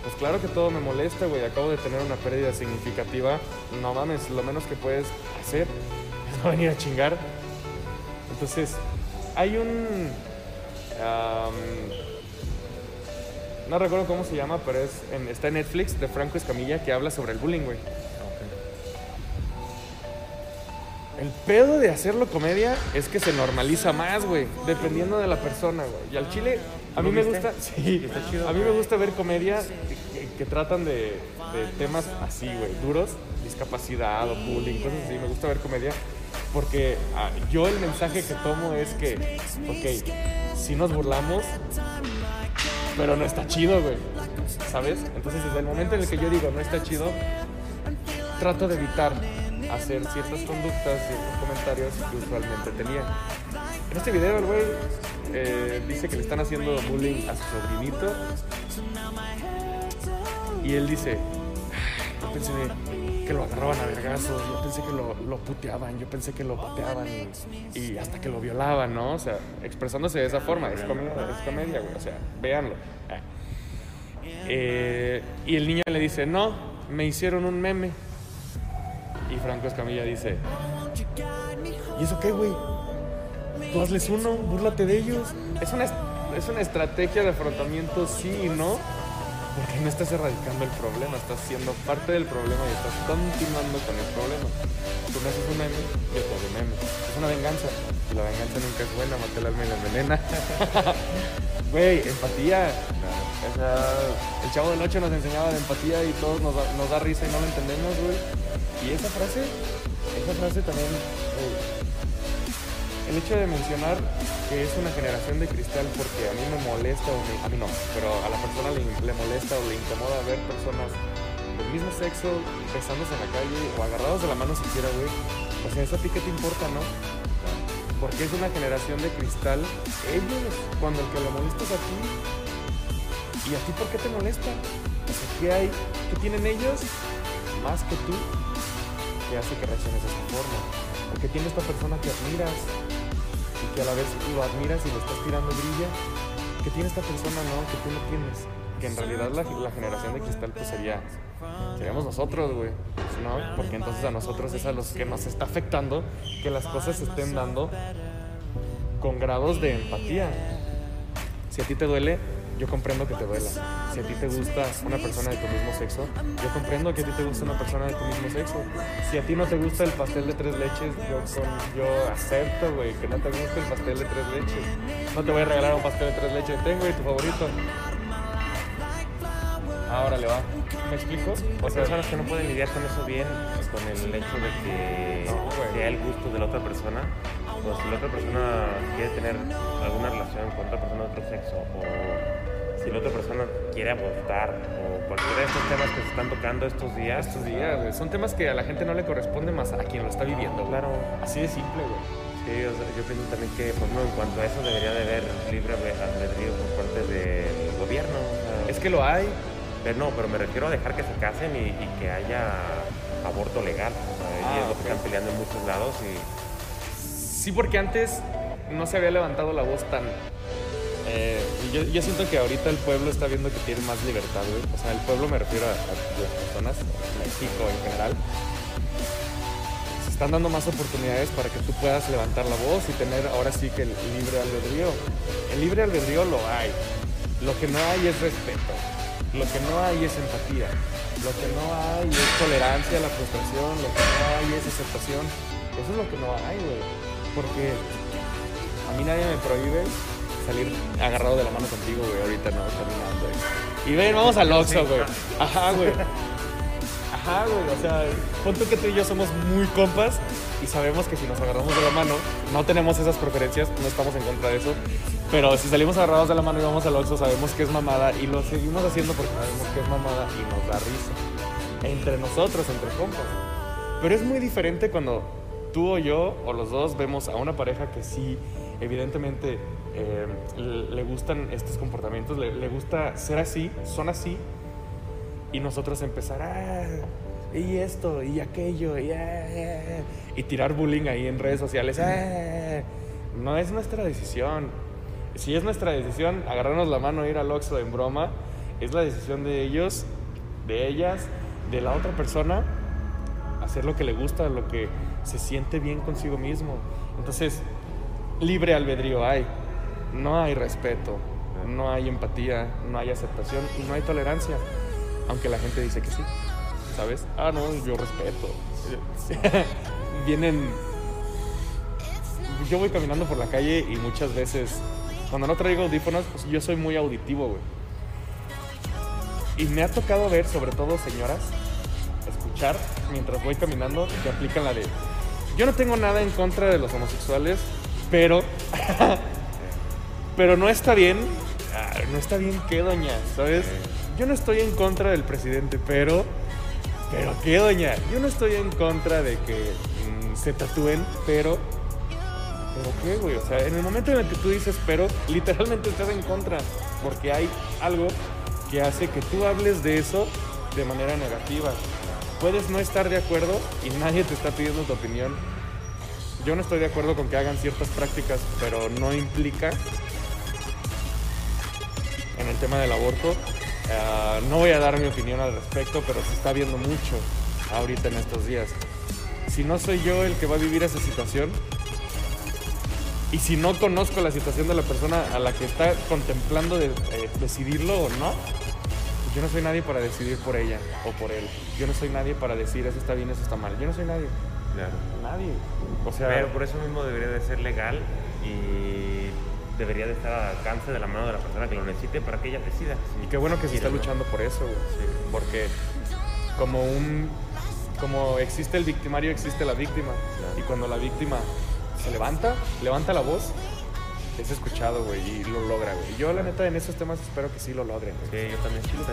Pues claro que todo me molesta, güey, acabo de tener una pérdida significativa. No mames, lo menos que puedes hacer es no venir a chingar. Entonces, hay un... no recuerdo cómo se llama, pero es en- está en Netflix de Franco Escamilla que habla sobre el bullying, güey. El pedo de hacerlo comedia es que se normaliza más, güey, dependiendo de la persona, güey. Y al chile, a mí ¿Lo me gusta, sí, Está chido. a mí me gusta ver comedia que, que tratan de, de temas así, güey, duros, discapacidad o bullying, cosas así. Me gusta ver comedia porque ah, yo el mensaje que tomo es que, ok, si nos burlamos, pero no está chido, güey, ¿sabes? Entonces, desde el momento en el que yo digo no está chido, trato de evitar hacer ciertas conductas, ciertos comentarios que usualmente tenía. En este video el güey eh, dice que le están haciendo bullying a su sobrinito y él dice, "Ah, yo pensé que lo agarraban a vergazos, yo pensé que lo, lo puteaban, yo pensé que lo pateaban y, hasta que lo violaban, ¿no? O sea, expresándose de esa forma, es comedia, es comedia, güey, o sea, véanlo. Ah. Eh, y el niño le dice, no, me hicieron un meme. Y Franco Escamilla dice, ¿y eso qué, güey? Tú hazles uno, búrlate de ellos. Es una, es una estrategia de afrontamiento, sí y no, porque no estás erradicando el problema, estás siendo parte del problema y estás continuando con el problema. Tú me haces un meme, yo te hago meme. Es una venganza. La venganza nunca es buena, mata el alma y la envenena. Güey, empatía. O sea, el chavo del 8 nos enseñaba de empatía y todos nos da, nos da risa y no lo entendemos, güey. Y esa frase, esa frase también, el hecho de mencionar que es una generación de cristal porque a mí me molesta, o me- a mí no, pero a la persona le, le molesta o le incomoda ver personas del mismo sexo besándose en la calle o agarrados de la mano siquiera, güey. O sea, ¿eso a ti qué te importa, no? Porque es una generación de cristal. Ellos, cuando el que lo molesta es a ti. ¿Y a ti por qué te molesta? O sea, ¿qué hay? ¿Qué tienen ellos? Más que tú, que hace que reacciones de esa forma. O que tiene esta persona que admiras que a la vez lo admiras y le estás tirando brilla. Que tiene esta persona, no, que tú no tienes. Que en realidad la, la generación de cristal pues sería, seríamos nosotros, güey. ¿No? Porque entonces a nosotros es a los que nos está afectando que las cosas se estén dando con grados de empatía. Si a ti te duele, yo comprendo que te duela. Si a ti te gusta una persona de tu mismo sexo, yo comprendo que a ti te gusta una persona de tu mismo sexo. Si a ti no te gusta el pastel de tres leches, yo, con- yo acepto, güey, que no te guste el pastel de tres leches. No te voy a regalar un pastel de tres leches. Tengo, güey, tu favorito. Ahora le va. ¿Me explico? O sea, personas que no pueden lidiar con eso bien, con el hecho de que No, sea el gusto de la otra persona, o si la otra persona quiere tener alguna relación con otra persona de otro sexo, o si la otra persona quiere abortar, o cualquiera de estos temas que se están tocando estos días. Estos días, güey, son temas que a la gente no le corresponde más a quien lo está viviendo. Claro. Así de simple, güey. Sí, o sea, yo pienso también que, por ejemplo, en cuanto a eso debería de haber libre albedrío por parte del gobierno. o sea, Es que lo hay. Pero no, pero me refiero a dejar que se casen y, y que haya aborto legal. Sea, y Ah, es lo que están peleando en muchos lados y Sí, porque antes no se había levantado la voz tan. Eh, yo, siento que ahorita el pueblo está viendo que tiene más libertad, güey. O sea, el pueblo me refiero a, a las personas, México en general. Se están dando más oportunidades para que tú puedas levantar la voz y tener ahora sí que el libre albedrío. El libre albedrío lo hay. Lo que no hay es respeto. Lo que no hay es empatía. Lo que no hay es tolerancia a la frustración. Lo que no hay es aceptación. Eso es lo que no hay, güey. Porque a mí nadie me prohíbe salir agarrado de la mano contigo, güey, ahorita no, caminando. güey. Y ven, vamos al Oxxo, güey. Ajá, güey. Ajá, güey. O sea, pon tú que tú y yo somos muy compas y sabemos que si nos agarramos de la mano, no tenemos esas preferencias, no estamos en contra de eso. Pero si salimos agarrados de la mano y vamos al Oxxo, sabemos que es mamada y lo seguimos haciendo porque sabemos que es mamada y nos da risa. Entre nosotros, entre compas. Pero es muy diferente cuando tú o yo o los dos vemos a una pareja que sí, evidentemente, eh, le gustan estos comportamientos, le, gusta ser así, son así, y nosotros empezar, ah, y esto, y aquello, y, ah", y tirar bullying ahí en redes sociales. "Ah". No es nuestra decisión. Si es nuestra decisión agarrarnos la mano e ir al Oxxo en broma, es la decisión de ellos, de ellas, de la otra persona, hacer lo que le gusta, lo que se siente bien consigo mismo. Entonces, libre albedrío hay. No hay respeto, no hay empatía, no hay aceptación y no hay tolerancia. Aunque la gente dice que sí. ¿Sabes? Ah, no, yo respeto. Vienen yo voy caminando por la calle y muchas veces, cuando no traigo audífonos, pues yo soy muy auditivo, güey. Y me ha tocado ver, sobre todo señoras, escuchar mientras voy caminando que aplican la de. Yo no tengo nada en contra de los homosexuales, pero. pero no está bien. ah, No está bien que, doña, ¿sabes? Yo no estoy en contra del presidente, pero. Pero qué, doña. Yo no estoy en contra de que mm, se tatúen, pero. ¿Pero qué, güey? O sea, en el momento en el que tú dices pero, literalmente estás en contra. Porque hay algo que hace que tú hables de eso de manera negativa. Puedes no estar de acuerdo y nadie te está pidiendo tu opinión. Yo no estoy de acuerdo con que hagan ciertas prácticas, pero no implica el tema del aborto. ah, no voy a dar mi opinión al respecto, pero se está viendo mucho ahorita en estos días. Si no soy yo el que va a vivir esa situación, y si no conozco la situación de la persona a la que está contemplando de, eh, decidirlo o no, yo no soy nadie para decidir por ella o por él. Yo no soy nadie para decir eso está bien, eso está mal. Yo no soy nadie. Claro. Nadie. O sea, Pero por eso mismo debería de ser legal y debería de estar al alcance de la mano de la persona que lo necesite para que ella decida. y qué bueno que se está luchando por eso, güey. Porque como un como existe el victimario, existe la víctima. Claro. Y cuando la víctima se levanta, levanta la voz, es escuchado, güey, y lo logra, güey. Yo, la neta, en esos temas espero que sí lo logren. güey. Sí, yo también sí chido.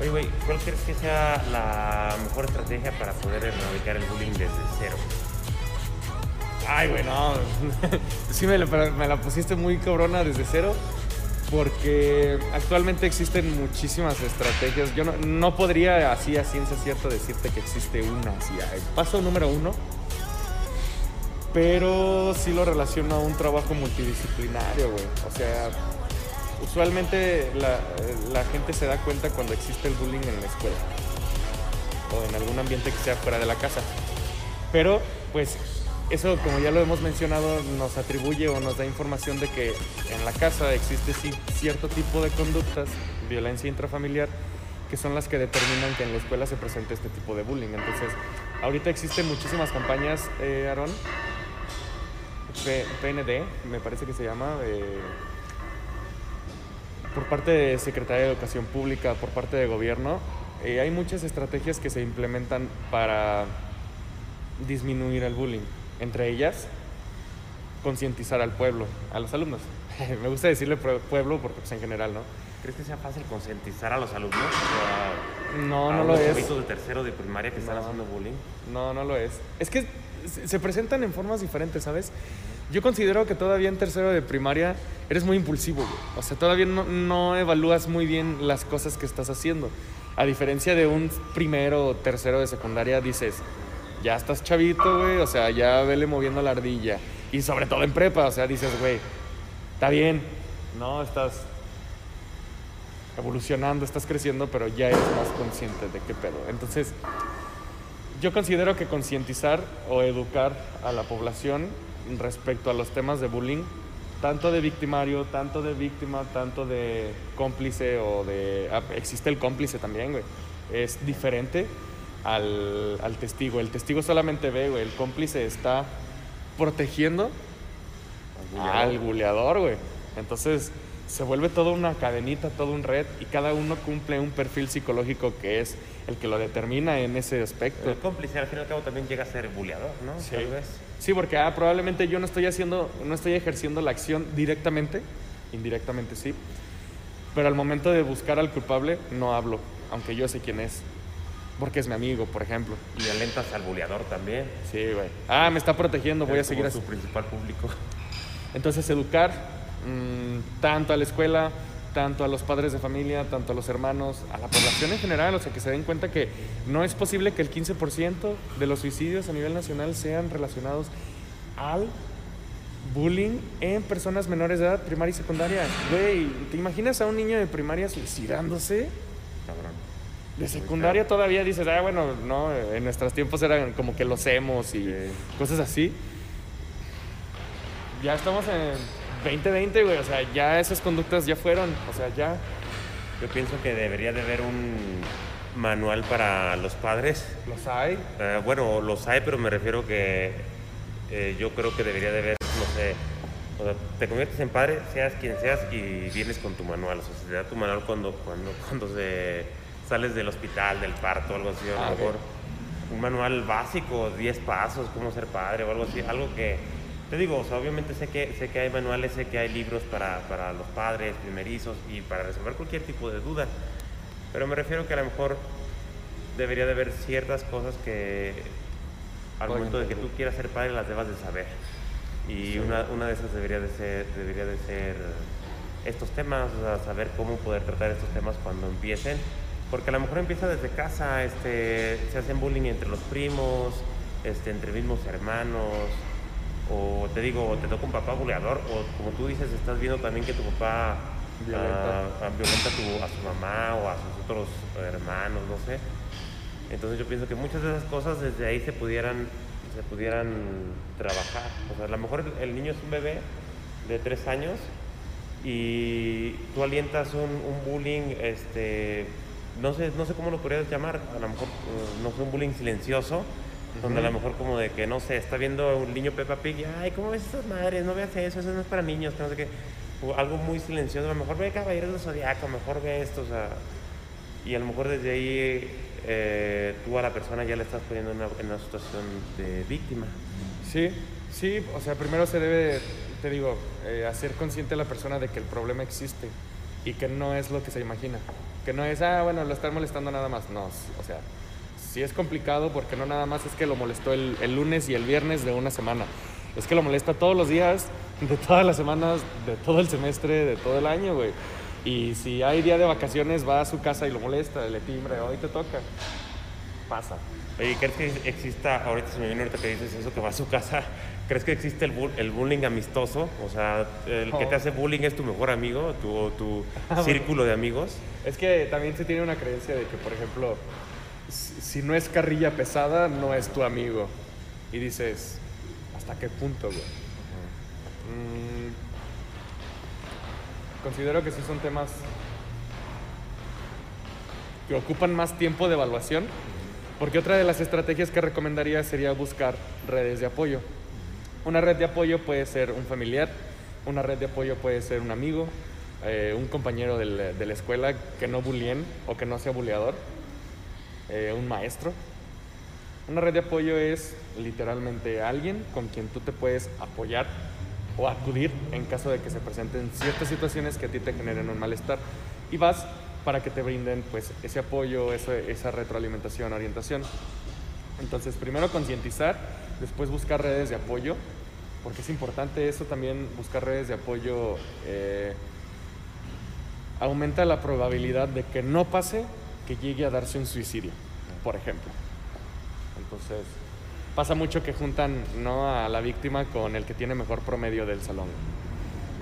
Oye, güey, ¿cuál crees que sea la mejor estrategia para poder erradicar el bullying desde cero? Ay, güey, no. sí me la, pusiste muy cabrona desde cero. Porque actualmente existen muchísimas estrategias. Yo no, podría así a ciencia cierta decirte que existe una. Así, ay, paso número uno. Pero sí lo relaciono a un trabajo multidisciplinario, güey. O sea, usualmente la gente se da cuenta cuando existe el bullying en la escuela. O en algún ambiente que sea fuera de la casa. Pero, pues, eso, como ya lo hemos mencionado, nos atribuye o nos da información de que en la casa existe cierto tipo de conductas, violencia intrafamiliar, que son las que determinan que en la escuela se presente este tipo de bullying. Entonces, ahorita existen muchísimas campañas, eh, Aarón, P- PND, me parece que se llama, eh, por parte de Secretaría de Educación Pública, por parte de gobierno. eh, hay muchas estrategias que se implementan para disminuir el bullying. Entre ellas, concientizar al pueblo, a los alumnos. Me gusta decirle pue- pueblo porque pues, en general, ¿no? ¿Crees que sea fácil concientizar a los alumnos? O a- No, a no lo es. de tercero de primaria que están haciendo bullying. No, no lo es. Es que se se presentan en formas diferentes, ¿sabes? Yo considero que todavía en tercero de primaria eres muy impulsivo, güey. O sea, todavía no, no evalúas muy bien las cosas que estás haciendo. A diferencia de un primero o tercero de secundaria, dices, ya estás chavito, güey, o sea, ya vele moviendo la ardilla. Y sobre todo en prepa, o sea, dices, güey, está bien, no, estás evolucionando, estás creciendo, pero ya eres más consciente de qué pedo. Entonces, yo considero que concientizar o educar a la población respecto a los temas de bullying, tanto de victimario, tanto de víctima, tanto de cómplice o de... ah, existe el cómplice también, güey. Es diferente al, al testigo. El testigo solamente ve, güey. El cómplice está protegiendo al buleador, güey. Entonces se vuelve toda una cadenita, todo un red y cada uno cumple un perfil psicológico que es el que lo determina en ese aspecto. El cómplice al fin y al cabo también llega a ser buleador, ¿no? Sí. Tal vez. Sí, porque ah, probablemente yo no estoy haciendo, no estoy ejerciendo la acción directamente, indirectamente sí, pero al momento de buscar al culpable no hablo, aunque yo sé quién es, porque es mi amigo, por ejemplo. Y alentas al buleador también. Sí, güey. Ah, me está protegiendo, voy a Como seguir así. su principal público. Entonces, educar mm, tanto a la escuela, tanto a los padres de familia, tanto a los hermanos, a la población en general, o sea, que se den cuenta que no es posible que el 15% de los suicidios a nivel nacional sean relacionados al bullying en personas menores de edad, primaria y secundaria. Güey, ¿te imaginas a un niño de primaria suicidándose? De secundaria todavía dices, ah, bueno, no, en nuestros tiempos eran como que los hemos y Sí. cosas así. Ya estamos en 2020, güey, o sea, ya esas conductas ya fueron, o sea, ya. Yo pienso que debería de haber un manual para los padres. Los hay. Eh, bueno, los hay, pero me refiero que eh, yo creo que debería de haber, no sé, o sea, te conviertes en padre, seas quien seas, y vienes con tu manual. O sea, se te da tu manual cuando, cuando, cuando se, sales del hospital, del parto, algo así, a Ah, lo ok. mejor un manual básico, 10 pasos, cómo ser padre o algo así, algo que, te digo, o sea, obviamente sé que, sé que hay manuales, sé que hay libros para, para los padres primerizos y para resolver cualquier tipo de duda, pero me refiero que a lo mejor debería de haber ciertas cosas que al Voy momento de que tú quieras ser padre las debas de saber. Y Sí. una, una de esas debería de ser, debería de ser estos temas, o sea, saber cómo poder tratar estos temas cuando empiecen. Porque a lo mejor empieza desde casa, este, se hacen bullying entre los primos, este, entre mismos hermanos, o te digo, te toca un papá buleador, o como tú dices, estás viendo también que tu papá Violenta. ah, ah, violenta a, tu- a su mamá o a sus otros hermanos, no sé. Entonces yo pienso que muchas de esas cosas desde ahí se pudieran, se pudieran trabajar. O sea, a lo mejor el, el niño es un bebé de tres años y tú alientas un, un bullying, este, no sé, no sé cómo lo podrías llamar, a lo mejor eh, no fue un bullying silencioso, donde a lo mejor como de que, no sé, está viendo un niño Peppa Pig y, ay, ¿cómo ves esas madres? No veas eso, eso no es para niños, que no sé qué. O algo muy silencioso, a lo mejor ve Caballeros del Zodiaco, mejor ve esto, o sea, y a lo mejor desde ahí eh, tú a la persona ya le estás poniendo en una, en una situación de víctima. Sí, sí, o sea, primero se debe, te digo, eh, hacer consciente a la persona de que el problema existe y que no es lo que se imagina. No es, ah, bueno, lo están molestando nada más. No, o sea, sí es complicado porque no nada más es que lo molestó el, lunes y el viernes de una semana. Es que lo molesta todos los días, de todas las semanas, de todo el semestre, de todo el año, güey. Y si hay día de vacaciones, va a su casa y lo molesta, le timbra, hoy te toca. Pasa. Oye, ¿crees que exista, ahorita se me viene ahorita que dices eso, que va a su casa, ¿crees que existe el, bu- el bullying amistoso? O sea, el que te hace bullying es tu mejor amigo, tu, o tu círculo de amigos. Es que también se tiene una creencia de que, por ejemplo, si si no es carrilla pesada, no es tu amigo. Y dices, ¿hasta qué punto, güey? Mm, considero que sí son temas que ocupan más tiempo de evaluación, porque otra de las estrategias que recomendaría sería buscar redes de apoyo. Una red de apoyo puede ser un familiar, una red de apoyo puede ser un amigo, eh, un compañero del- de la escuela que no bullyeen o que no sea buleador, eh, un maestro. Una red de apoyo es literalmente alguien con quien tú te puedes apoyar o acudir en caso de que se presenten ciertas situaciones que a ti te generen un malestar. Y vas para que te brinden pues, ese apoyo, esa retroalimentación, orientación. Entonces, primero concientizar, después buscar redes de apoyo, porque es importante eso también, buscar redes de apoyo eh, aumenta la probabilidad de que no pase que llegue a darse un suicidio, por ejemplo. Entonces, pasa mucho que juntan ¿no? a la víctima con el que tiene mejor promedio del salón.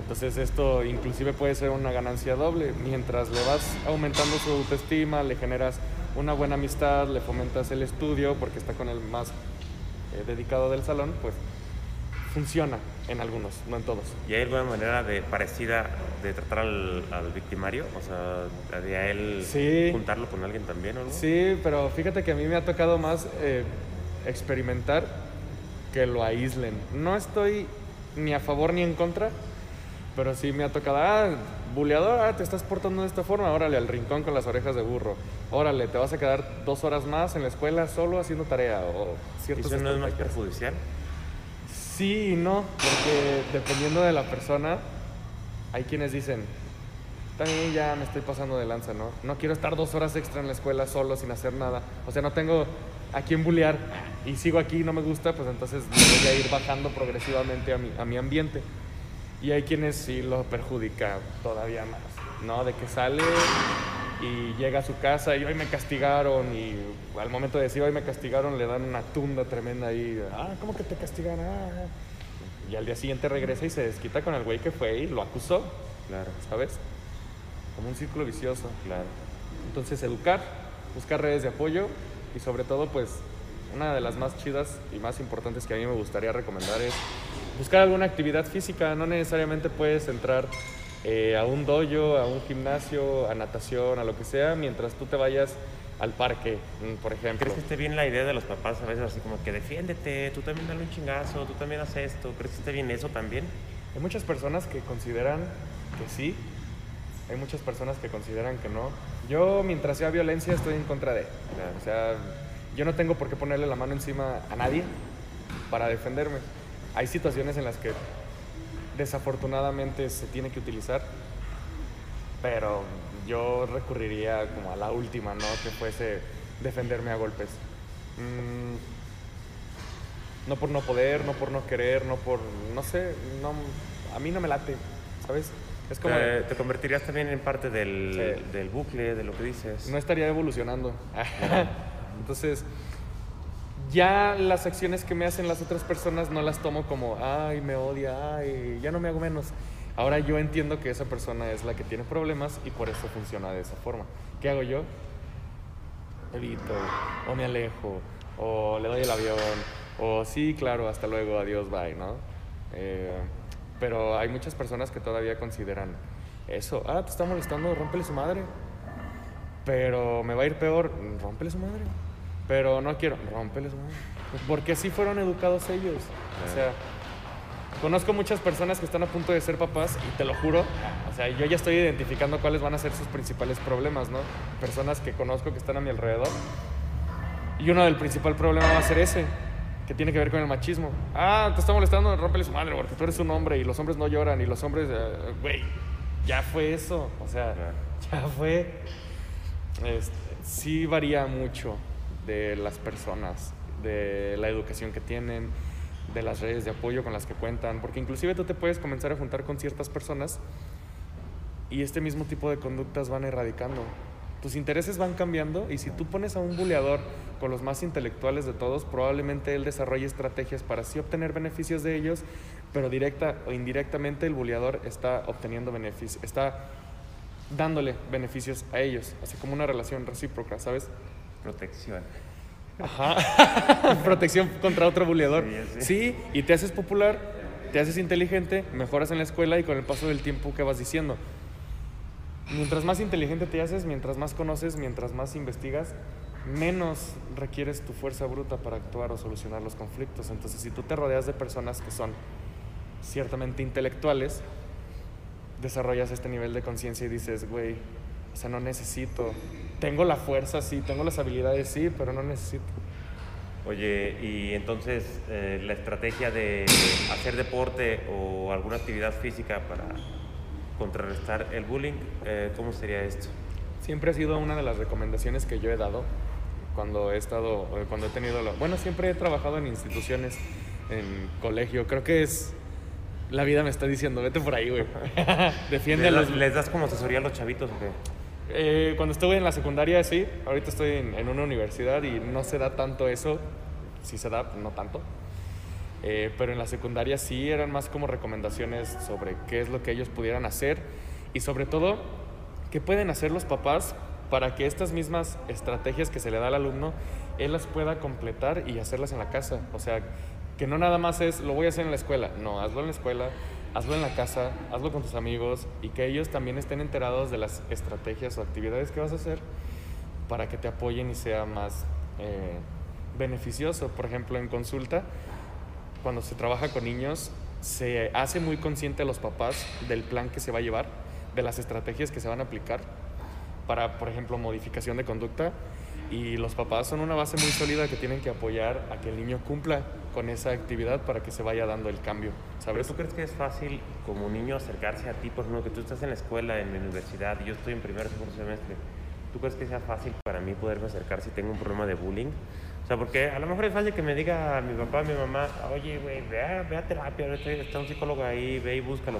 Entonces esto inclusive puede ser una ganancia doble. Mientras le vas aumentando su autoestima, le generas una buena amistad, le fomentas el estudio porque está con el más eh, dedicado del salón, pues funciona en algunos, no en todos. ¿Y hay alguna manera de, parecida de tratar al, al victimario? O sea, de a él Sí. juntarlo con alguien también o algo? Sí, pero fíjate que a mí me ha tocado más eh, experimentar que lo aíslen. No estoy ni a favor ni en contra, pero sí me ha tocado, ah, buleador, ah, te estás portando de esta forma, órale, al rincón con las orejas de burro. Órale, te vas a quedar dos horas más en la escuela solo haciendo tarea o ¿Y ciertas eso no es más perjudicial? Sí y no, porque dependiendo de la persona, hay quienes dicen, también ya me estoy pasando de lanza, ¿no? No quiero estar dos horas extra en la escuela solo sin hacer nada. O sea, no tengo a quién bullear y sigo aquí y no me gusta, pues entonces me voy a ir bajando progresivamente a mi, a mi ambiente. Y hay quienes sí lo perjudica todavía más, ¿no? De que sale y llega a su casa y hoy me castigaron y al momento de decir hoy me castigaron le dan una tunda tremenda ahí. Ah, ¿cómo que te castigan? Ah. Y al día siguiente regresa y se desquita con el güey que fue y lo acusó, Claro, ¿sabes? Como un círculo vicioso. claro. Entonces, educar, buscar redes de apoyo y sobre todo, pues, una de las más chidas y más importantes que a mí me gustaría recomendar es buscar alguna actividad física. No necesariamente puedes entrar eh, a un dojo, a un gimnasio, a natación, a lo que sea, mientras tú te vayas al parque, mm, por ejemplo. ¿Crees que esté bien la idea de los papás a veces así como que defiéndete, tú también dale un chingazo, tú también haces esto? ¿Crees que esté bien eso también? Hay muchas personas que consideran que sí, hay muchas personas que consideran que no. Yo, mientras sea violencia, estoy en contra de. O sea, yo no tengo por qué ponerle la mano encima a nadie para defenderme. Hay situaciones en las que desafortunadamente se tiene que utilizar, pero yo recurriría como a la última, ¿no? Que fuese defenderme a golpes. Mm, no por no poder, no por no querer, no por, no sé, no, a mí no me late, ¿sabes? Es como... Te, te convertirías también en parte del, del, bucle, de lo que dices. No estaría evolucionando. Entonces, ya las acciones que me hacen las otras personas no las tomo como, ay, me odia, ay, ya no me hago menos. Ahora yo entiendo que esa persona es la que tiene problemas y por eso funciona de esa forma. ¿Qué hago yo? Evito, o me alejo, o le doy el avión, o sí, claro, hasta luego, adiós, bye, ¿no? Eh, pero hay muchas personas que todavía consideran eso. Ah, te está molestando, rómpele su madre. Pero me va a ir peor, rómpele su madre. Pero no quiero, rómpele su madre. Porque así fueron educados ellos. O sea, conozco muchas personas que están a punto de ser papás y te lo juro, o sea, yo ya estoy identificando cuáles van a ser sus principales problemas, ¿no? Personas que conozco que están a mi alrededor. Y uno del principal problema va a ser ese que tiene que ver con el machismo. Ah, te está molestando, rómpele su madre, porque tú eres un hombre y los hombres no lloran y los hombres, eh, güey, ya fue eso, o sea, ya fue. Este, sí varía mucho de las personas, de la educación que tienen, de las redes de apoyo con las que cuentan, porque inclusive tú te puedes comenzar a juntar con ciertas personas y este mismo tipo de conductas van erradicando. Tus intereses van cambiando y si tú pones a un buleador con los más intelectuales de todos, probablemente él desarrolle estrategias para así obtener beneficios de ellos, pero directa o indirectamente el buleador está obteniendo beneficios, está dándole beneficios a ellos, así como una relación recíproca, ¿sabes? Protección. Ajá. Protección contra otro buleador. Sí, y te haces popular, te haces inteligente, mejoras en la escuela y con el paso del tiempo, ¿qué vas diciendo? Mientras más inteligente te haces, mientras más conoces, mientras más investigas, menos requieres tu fuerza bruta para actuar o solucionar los conflictos. Entonces, si tú te rodeas de personas que son ciertamente intelectuales, desarrollas este nivel de conciencia y dices, güey, o sea, no necesito. Tengo la fuerza, sí, tengo las habilidades, sí, pero no necesito. Oye, y entonces eh, la estrategia de hacer deporte o alguna actividad física para contrarrestar el bullying, eh, ¿cómo sería esto? Siempre ha sido una de las recomendaciones que yo he dado cuando he estado, eh, cuando he tenido, lo, bueno, siempre he trabajado en instituciones, en colegio, creo que es, la vida me está diciendo, vete por ahí, güey, defiende ¿Les, ¿Les das como asesoría a los chavitos o qué? Eh, cuando estuve en la secundaria, sí, ahorita estoy en, una universidad y no se da tanto eso, sí se da, no tanto, eh, pero en la secundaria sí eran más como recomendaciones sobre qué es lo que ellos pudieran hacer y sobre todo qué pueden hacer los papás para que estas mismas estrategias que se le da al alumno, él las pueda completar y hacerlas en la casa. O sea, que no nada más es lo voy a hacer en la escuela, no, hazlo en la escuela, hazlo en la casa, hazlo con tus amigos y que ellos también estén enterados de las estrategias o actividades que vas a hacer para que te apoyen y sea más eh, beneficioso. Por ejemplo, en consulta, cuando se trabaja con niños, se hace muy consciente a los papás del plan que se va a llevar, de las estrategias que se van a aplicar para, por ejemplo, modificación de conducta. Y los papás son una base muy sólida que tienen que apoyar a que el niño cumpla con esa actividad para que se vaya dando el cambio. ¿sabes? ¿Pero tú crees que es fácil como niño acercarse a ti? Por ejemplo, que tú estás en la escuela, en la universidad, y yo estoy en primer o segundo semestre. ¿Tú crees que sea fácil para mí poderme acercar si tengo un problema de bullying? O sea, porque a lo mejor es fácil que me diga mi papá, mi mamá, oye, güey, ve a, ve a terapia, está un psicólogo ahí, ve y búscalo.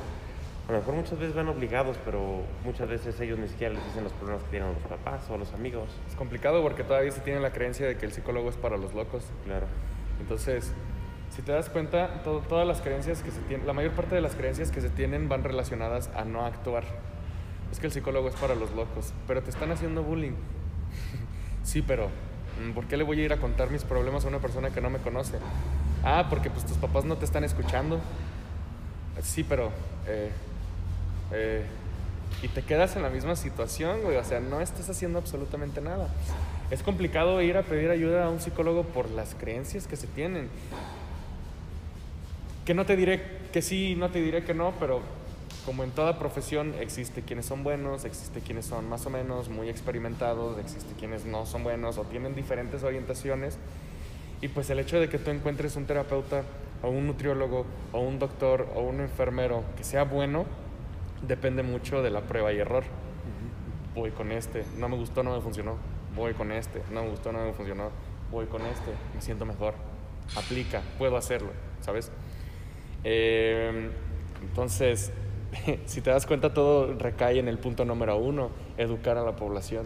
A lo mejor muchas veces van obligados, pero muchas veces ellos ni siquiera les dicen los problemas que tienen los papás o los amigos. Es complicado porque todavía se tiene la creencia de que el psicólogo es para los locos. Claro. Entonces, si te das cuenta, todas las creencias que se tienen, la mayor parte de las creencias que se tienen van relacionadas a no actuar. Es que el psicólogo es para los locos, pero te están haciendo bullying. sí, pero mm, ¿por qué le voy a ir a contar mis problemas a una persona que no me conoce? Ah, porque pues tus papás no te están escuchando. Sí, pero eh, eh, y te quedas en la misma situación, güey. O sea, no estás haciendo absolutamente nada. Es complicado ir a pedir ayuda a un psicólogo por las creencias que se tienen. Que no te diré que sí, no te diré que no, pero como en toda profesión existe quienes son buenos, existe quienes son más o menos muy experimentados, existe quienes no son buenos o tienen diferentes orientaciones. Y pues el hecho de que tú encuentres un terapeuta o un nutriólogo o un doctor o un enfermero que sea bueno depende mucho de la prueba y error. Voy con este, no me gustó, no me funcionó. Voy con este, no me gustó, no me funcionó. Voy con este, me siento mejor. Aplica, puedo hacerlo, ¿sabes? Eh, entonces, si te das cuenta, todo recae en el punto número uno, educar a la población.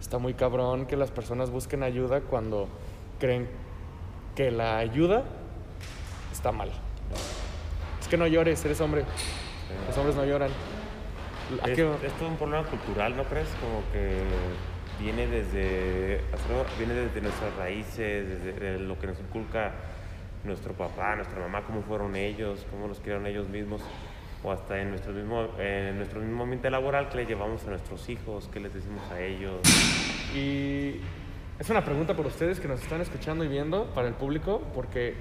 Está muy cabrón que las personas busquen ayuda cuando creen que la ayuda está mal. Es que no llores, eres hombre. Los hombres no lloran. Es, es, todo un problema cultural, ¿no crees? Como que viene desde, viene desde nuestras raíces, desde lo que nos inculca nuestro papá, nuestra mamá, cómo fueron ellos, cómo los criaron ellos mismos, o hasta en nuestro mismo, en nuestro mismo ambiente laboral que le llevamos a nuestros hijos, qué les decimos a ellos. Y es una pregunta para ustedes que nos están escuchando y viendo, para el público, porque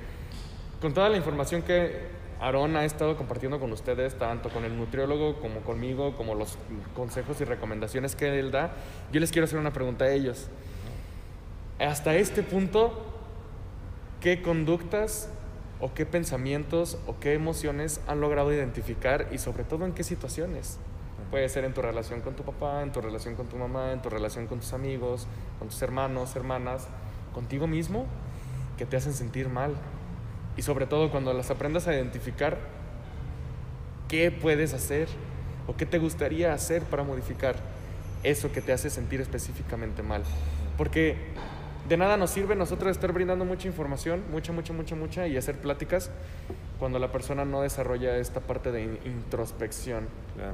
con toda la información que Aarón ha estado compartiendo con ustedes, tanto con el nutriólogo como conmigo, como los consejos y recomendaciones que él da, yo les quiero hacer una pregunta a ellos. Hasta este punto, ¿qué conductas o qué pensamientos o qué emociones han logrado identificar y sobre todo en qué situaciones? Puede ser en tu relación con tu papá, en tu relación con tu mamá, en tu relación con tus amigos, con tus hermanos, hermanas, contigo mismo, que te hacen sentir mal, y sobre todo cuando las aprendas a identificar, ¿qué puedes hacer o qué te gustaría hacer para modificar eso que te hace sentir específicamente mal? Porque de nada nos sirve nosotros estar brindando mucha información, mucha, mucha, mucha, mucha, y hacer pláticas cuando la persona no desarrolla esta parte de introspección.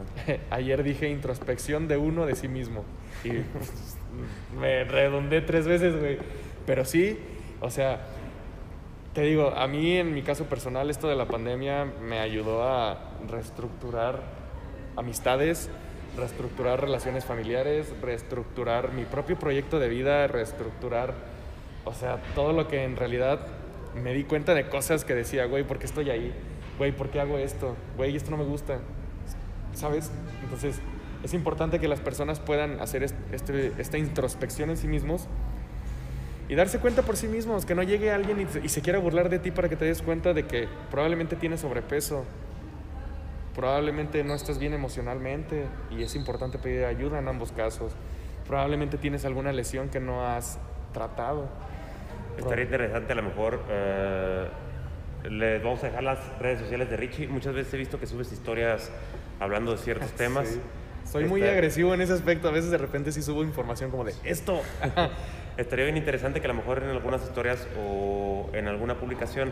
Ayer dije introspección de uno de sí mismo. Y me redondé tres veces, güey. Pero sí, o sea, te digo, a mí en mi caso personal esto de la pandemia me ayudó a reestructurar amistades, reestructurar relaciones familiares, reestructurar mi propio proyecto de vida, reestructurar, o sea, todo lo que en realidad me di cuenta de cosas que decía, güey, ¿por qué estoy ahí? Güey, ¿por qué hago esto? Güey, esto no me gusta. ¿Sabes? Entonces, es importante que las personas puedan hacer este, esta introspección en sí mismos y darse cuenta por sí mismos, que no llegue alguien y, se quiera burlar de ti para que te des cuenta de que probablemente tienes sobrepeso, probablemente no estás bien emocionalmente y es importante pedir ayuda en ambos casos, probablemente tienes alguna lesión que no has tratado. Estaría interesante a lo mejor... Eh, les vamos a dejar las redes sociales de Richie. Muchas veces he visto que subes historias hablando de ciertos temas. Soy muy agresivo en ese aspecto. A veces de repente sí subo información como de esto. estaría bien interesante que a lo mejor en algunas historias o en alguna publicación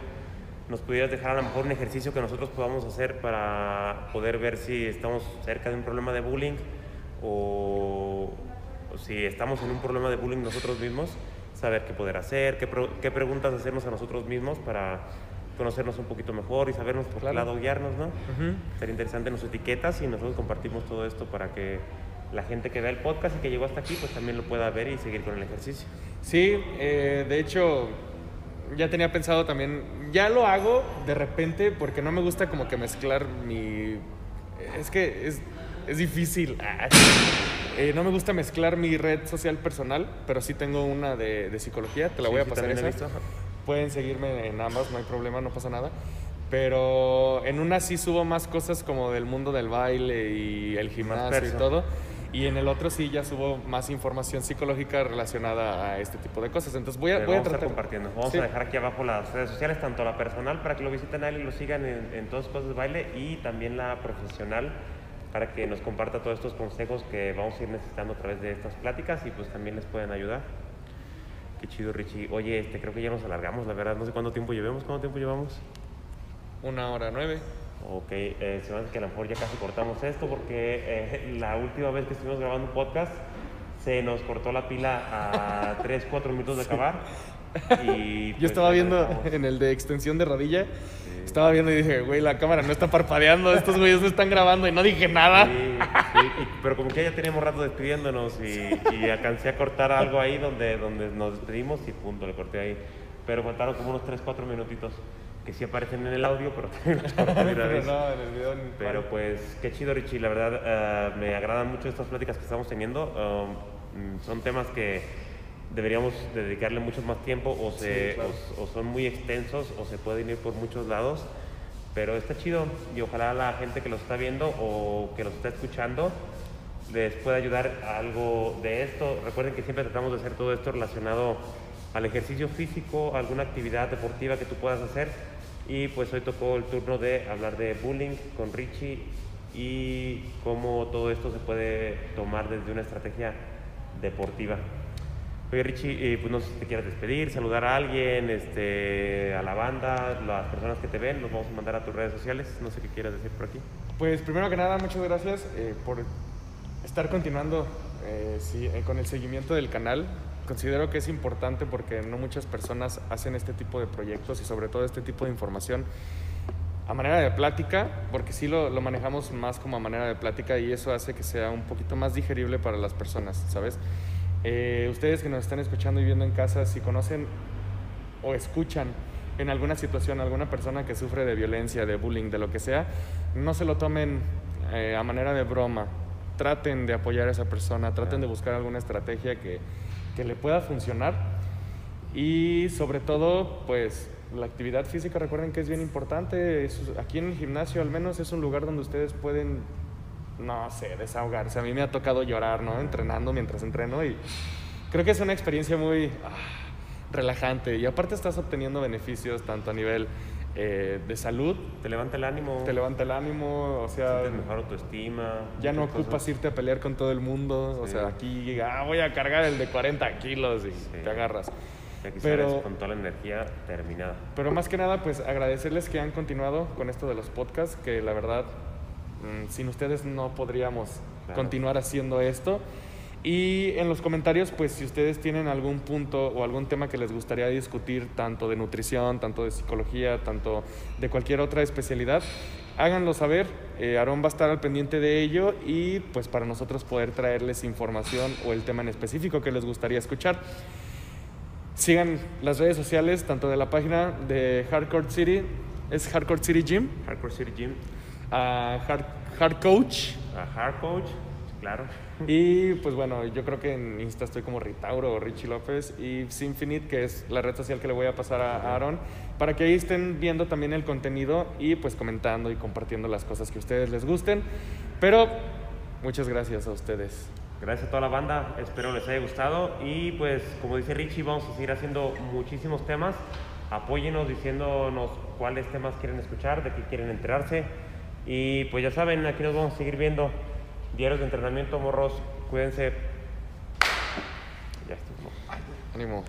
nos pudieras dejar a lo mejor un ejercicio que nosotros podamos hacer para poder ver si estamos cerca de un problema de bullying o, si estamos en un problema de bullying nosotros mismos, saber qué poder hacer, qué, qué preguntas hacernos a nosotros mismos para conocernos un poquito mejor y sabernos por qué lado guiarnos, ¿no? Sería interesante nos etiquetas y nosotros compartimos todo esto para que la gente que vea el podcast y que llegó hasta aquí, pues también lo pueda ver y seguir con el ejercicio. Sí, eh, de hecho, ya tenía pensado también, ya lo hago de repente porque no me gusta como que mezclar mi... Es que es, es difícil. Eh, no me gusta mezclar mi red social personal, pero sí tengo una de, de psicología, te la voy a pasar esa. Pueden seguirme en ambas, no hay problema, no pasa nada. Pero en una sí subo más cosas como del mundo del baile y el gimnasio y todo. Y en el otro sí ya subo más información psicológica relacionada a este tipo de cosas. Entonces voy a, voy a tratar. compartiendo. Vamos a dejar aquí abajo las redes sociales, tanto la personal para que lo visiten a él y lo sigan en, en todas cosas de baile y también la profesional para que nos comparta todos estos consejos que vamos a ir necesitando a través de estas pláticas y pues también les pueden ayudar. Qué chido, Richie. Oye, este, creo que ya nos alargamos, la verdad. No sé cuánto tiempo llevemos. ¿Cuánto tiempo llevamos? Una hora nueve. Ok, eh, se me hace que a lo mejor ya casi cortamos esto porque eh, la última vez que estuvimos grabando un podcast se nos cortó la pila a 3, 4 minutos de acabar. Y, Yo pues, estaba viendo en el de extensión de rodilla, estaba viendo y dije, güey, la cámara no está parpadeando, estos güeyes no están grabando y no dije nada. pero como que ya teníamos rato despidiéndonos y, y alcancé a cortar algo ahí donde, donde nos despedimos y punto, le corté ahí. Pero faltaron como unos 3, 4 minutitos que sí aparecen en el audio, pero también los corté de una vez. no, en el video ni Pero pues qué chido Richie, la verdad eh, me agradan mucho estas pláticas que estamos teniendo. Um, son temas que deberíamos dedicarle mucho más tiempo o, se, Sí, claro. o, o son muy extensos o se pueden ir por muchos lados. Pero está chido y ojalá la gente que los está viendo o que los está escuchando les pueda ayudar a algo de esto. Recuerden que siempre tratamos de hacer todo esto relacionado al ejercicio físico, alguna actividad deportiva que tú puedas hacer. Y pues hoy tocó el turno de hablar de bullying con Richie y cómo todo esto se puede tomar desde una estrategia deportiva. Oye Richie, eh, pues no sé si te quieres despedir, saludar a alguien, este, a la banda, las personas que te ven, los vamos a mandar a tus redes sociales. No sé qué quieras decir por aquí. Pues primero que nada, muchas gracias eh, por estar continuando eh, sí, eh, con el seguimiento del canal. Considero que es importante porque no muchas personas hacen este tipo de proyectos y sobre todo este tipo de información a manera de plática, porque sí lo, lo manejamos más como a manera de plática y eso hace que sea un poquito más digerible para las personas, ¿sabes? Eh, ustedes que nos están escuchando y viendo en casa, si conocen o escuchan en alguna situación alguna persona que sufre de violencia, de bullying, de lo que sea, no se lo tomen eh, a manera de broma. Traten de apoyar a esa persona, traten de buscar alguna estrategia que, que le pueda funcionar. Y sobre todo, pues la actividad física, recuerden que es bien importante. Es- aquí en el gimnasio al menos es un lugar donde ustedes pueden, no sé, desahogarse. A mí me ha tocado llorar, ¿no? Entrenando mientras entreno y creo que es una experiencia muy ah, relajante. Y aparte estás obteniendo beneficios tanto a nivel eh, de salud, Te levanta el ánimo, te levanta el ánimo, o sea, sientes mejor autoestima. ya no ocupas cosas. irte a pelear con todo el mundo. O Sí. sea, aquí ah, voy a cargar el de 40 kilos y Sí. te agarras. Pero- con toda la energía terminada. Pero más que nada, pues agradecerles que han continuado con esto de los podcasts, que la verdad, sin ustedes no podríamos Claro. continuar haciendo esto. Y en los comentarios, pues si ustedes tienen algún punto o algún tema que les gustaría discutir, tanto de nutrición, tanto de psicología, tanto de cualquier otra especialidad, háganlo saber. Eh, Aarón va a estar al pendiente de ello y pues para nosotros poder traerles información o el tema en específico que les gustaría escuchar. Sigan las redes sociales, tanto de la página de Hardcore City, es Hardcore City Gym, Hardcore City Gym, a Hard, Hard Coach. a Hard Coach, claro. Y pues bueno, yo creo que en Insta estoy como Ritauro o Richie López y Sinfinite, que es la red social que le voy a pasar a Aaron, para que ahí estén viendo también el contenido y pues comentando y compartiendo las cosas que a ustedes les gusten. Pero muchas gracias a ustedes. Gracias a toda la banda, espero les haya gustado y pues como dice Richie, vamos a seguir haciendo muchísimos temas. Apóyenos diciéndonos cuáles temas quieren escuchar, de qué quieren enterarse. Y pues ya saben, aquí nos vamos a seguir viendo. Diarios de entrenamiento, morros, cuídense. Ya estuvo. Ánimo.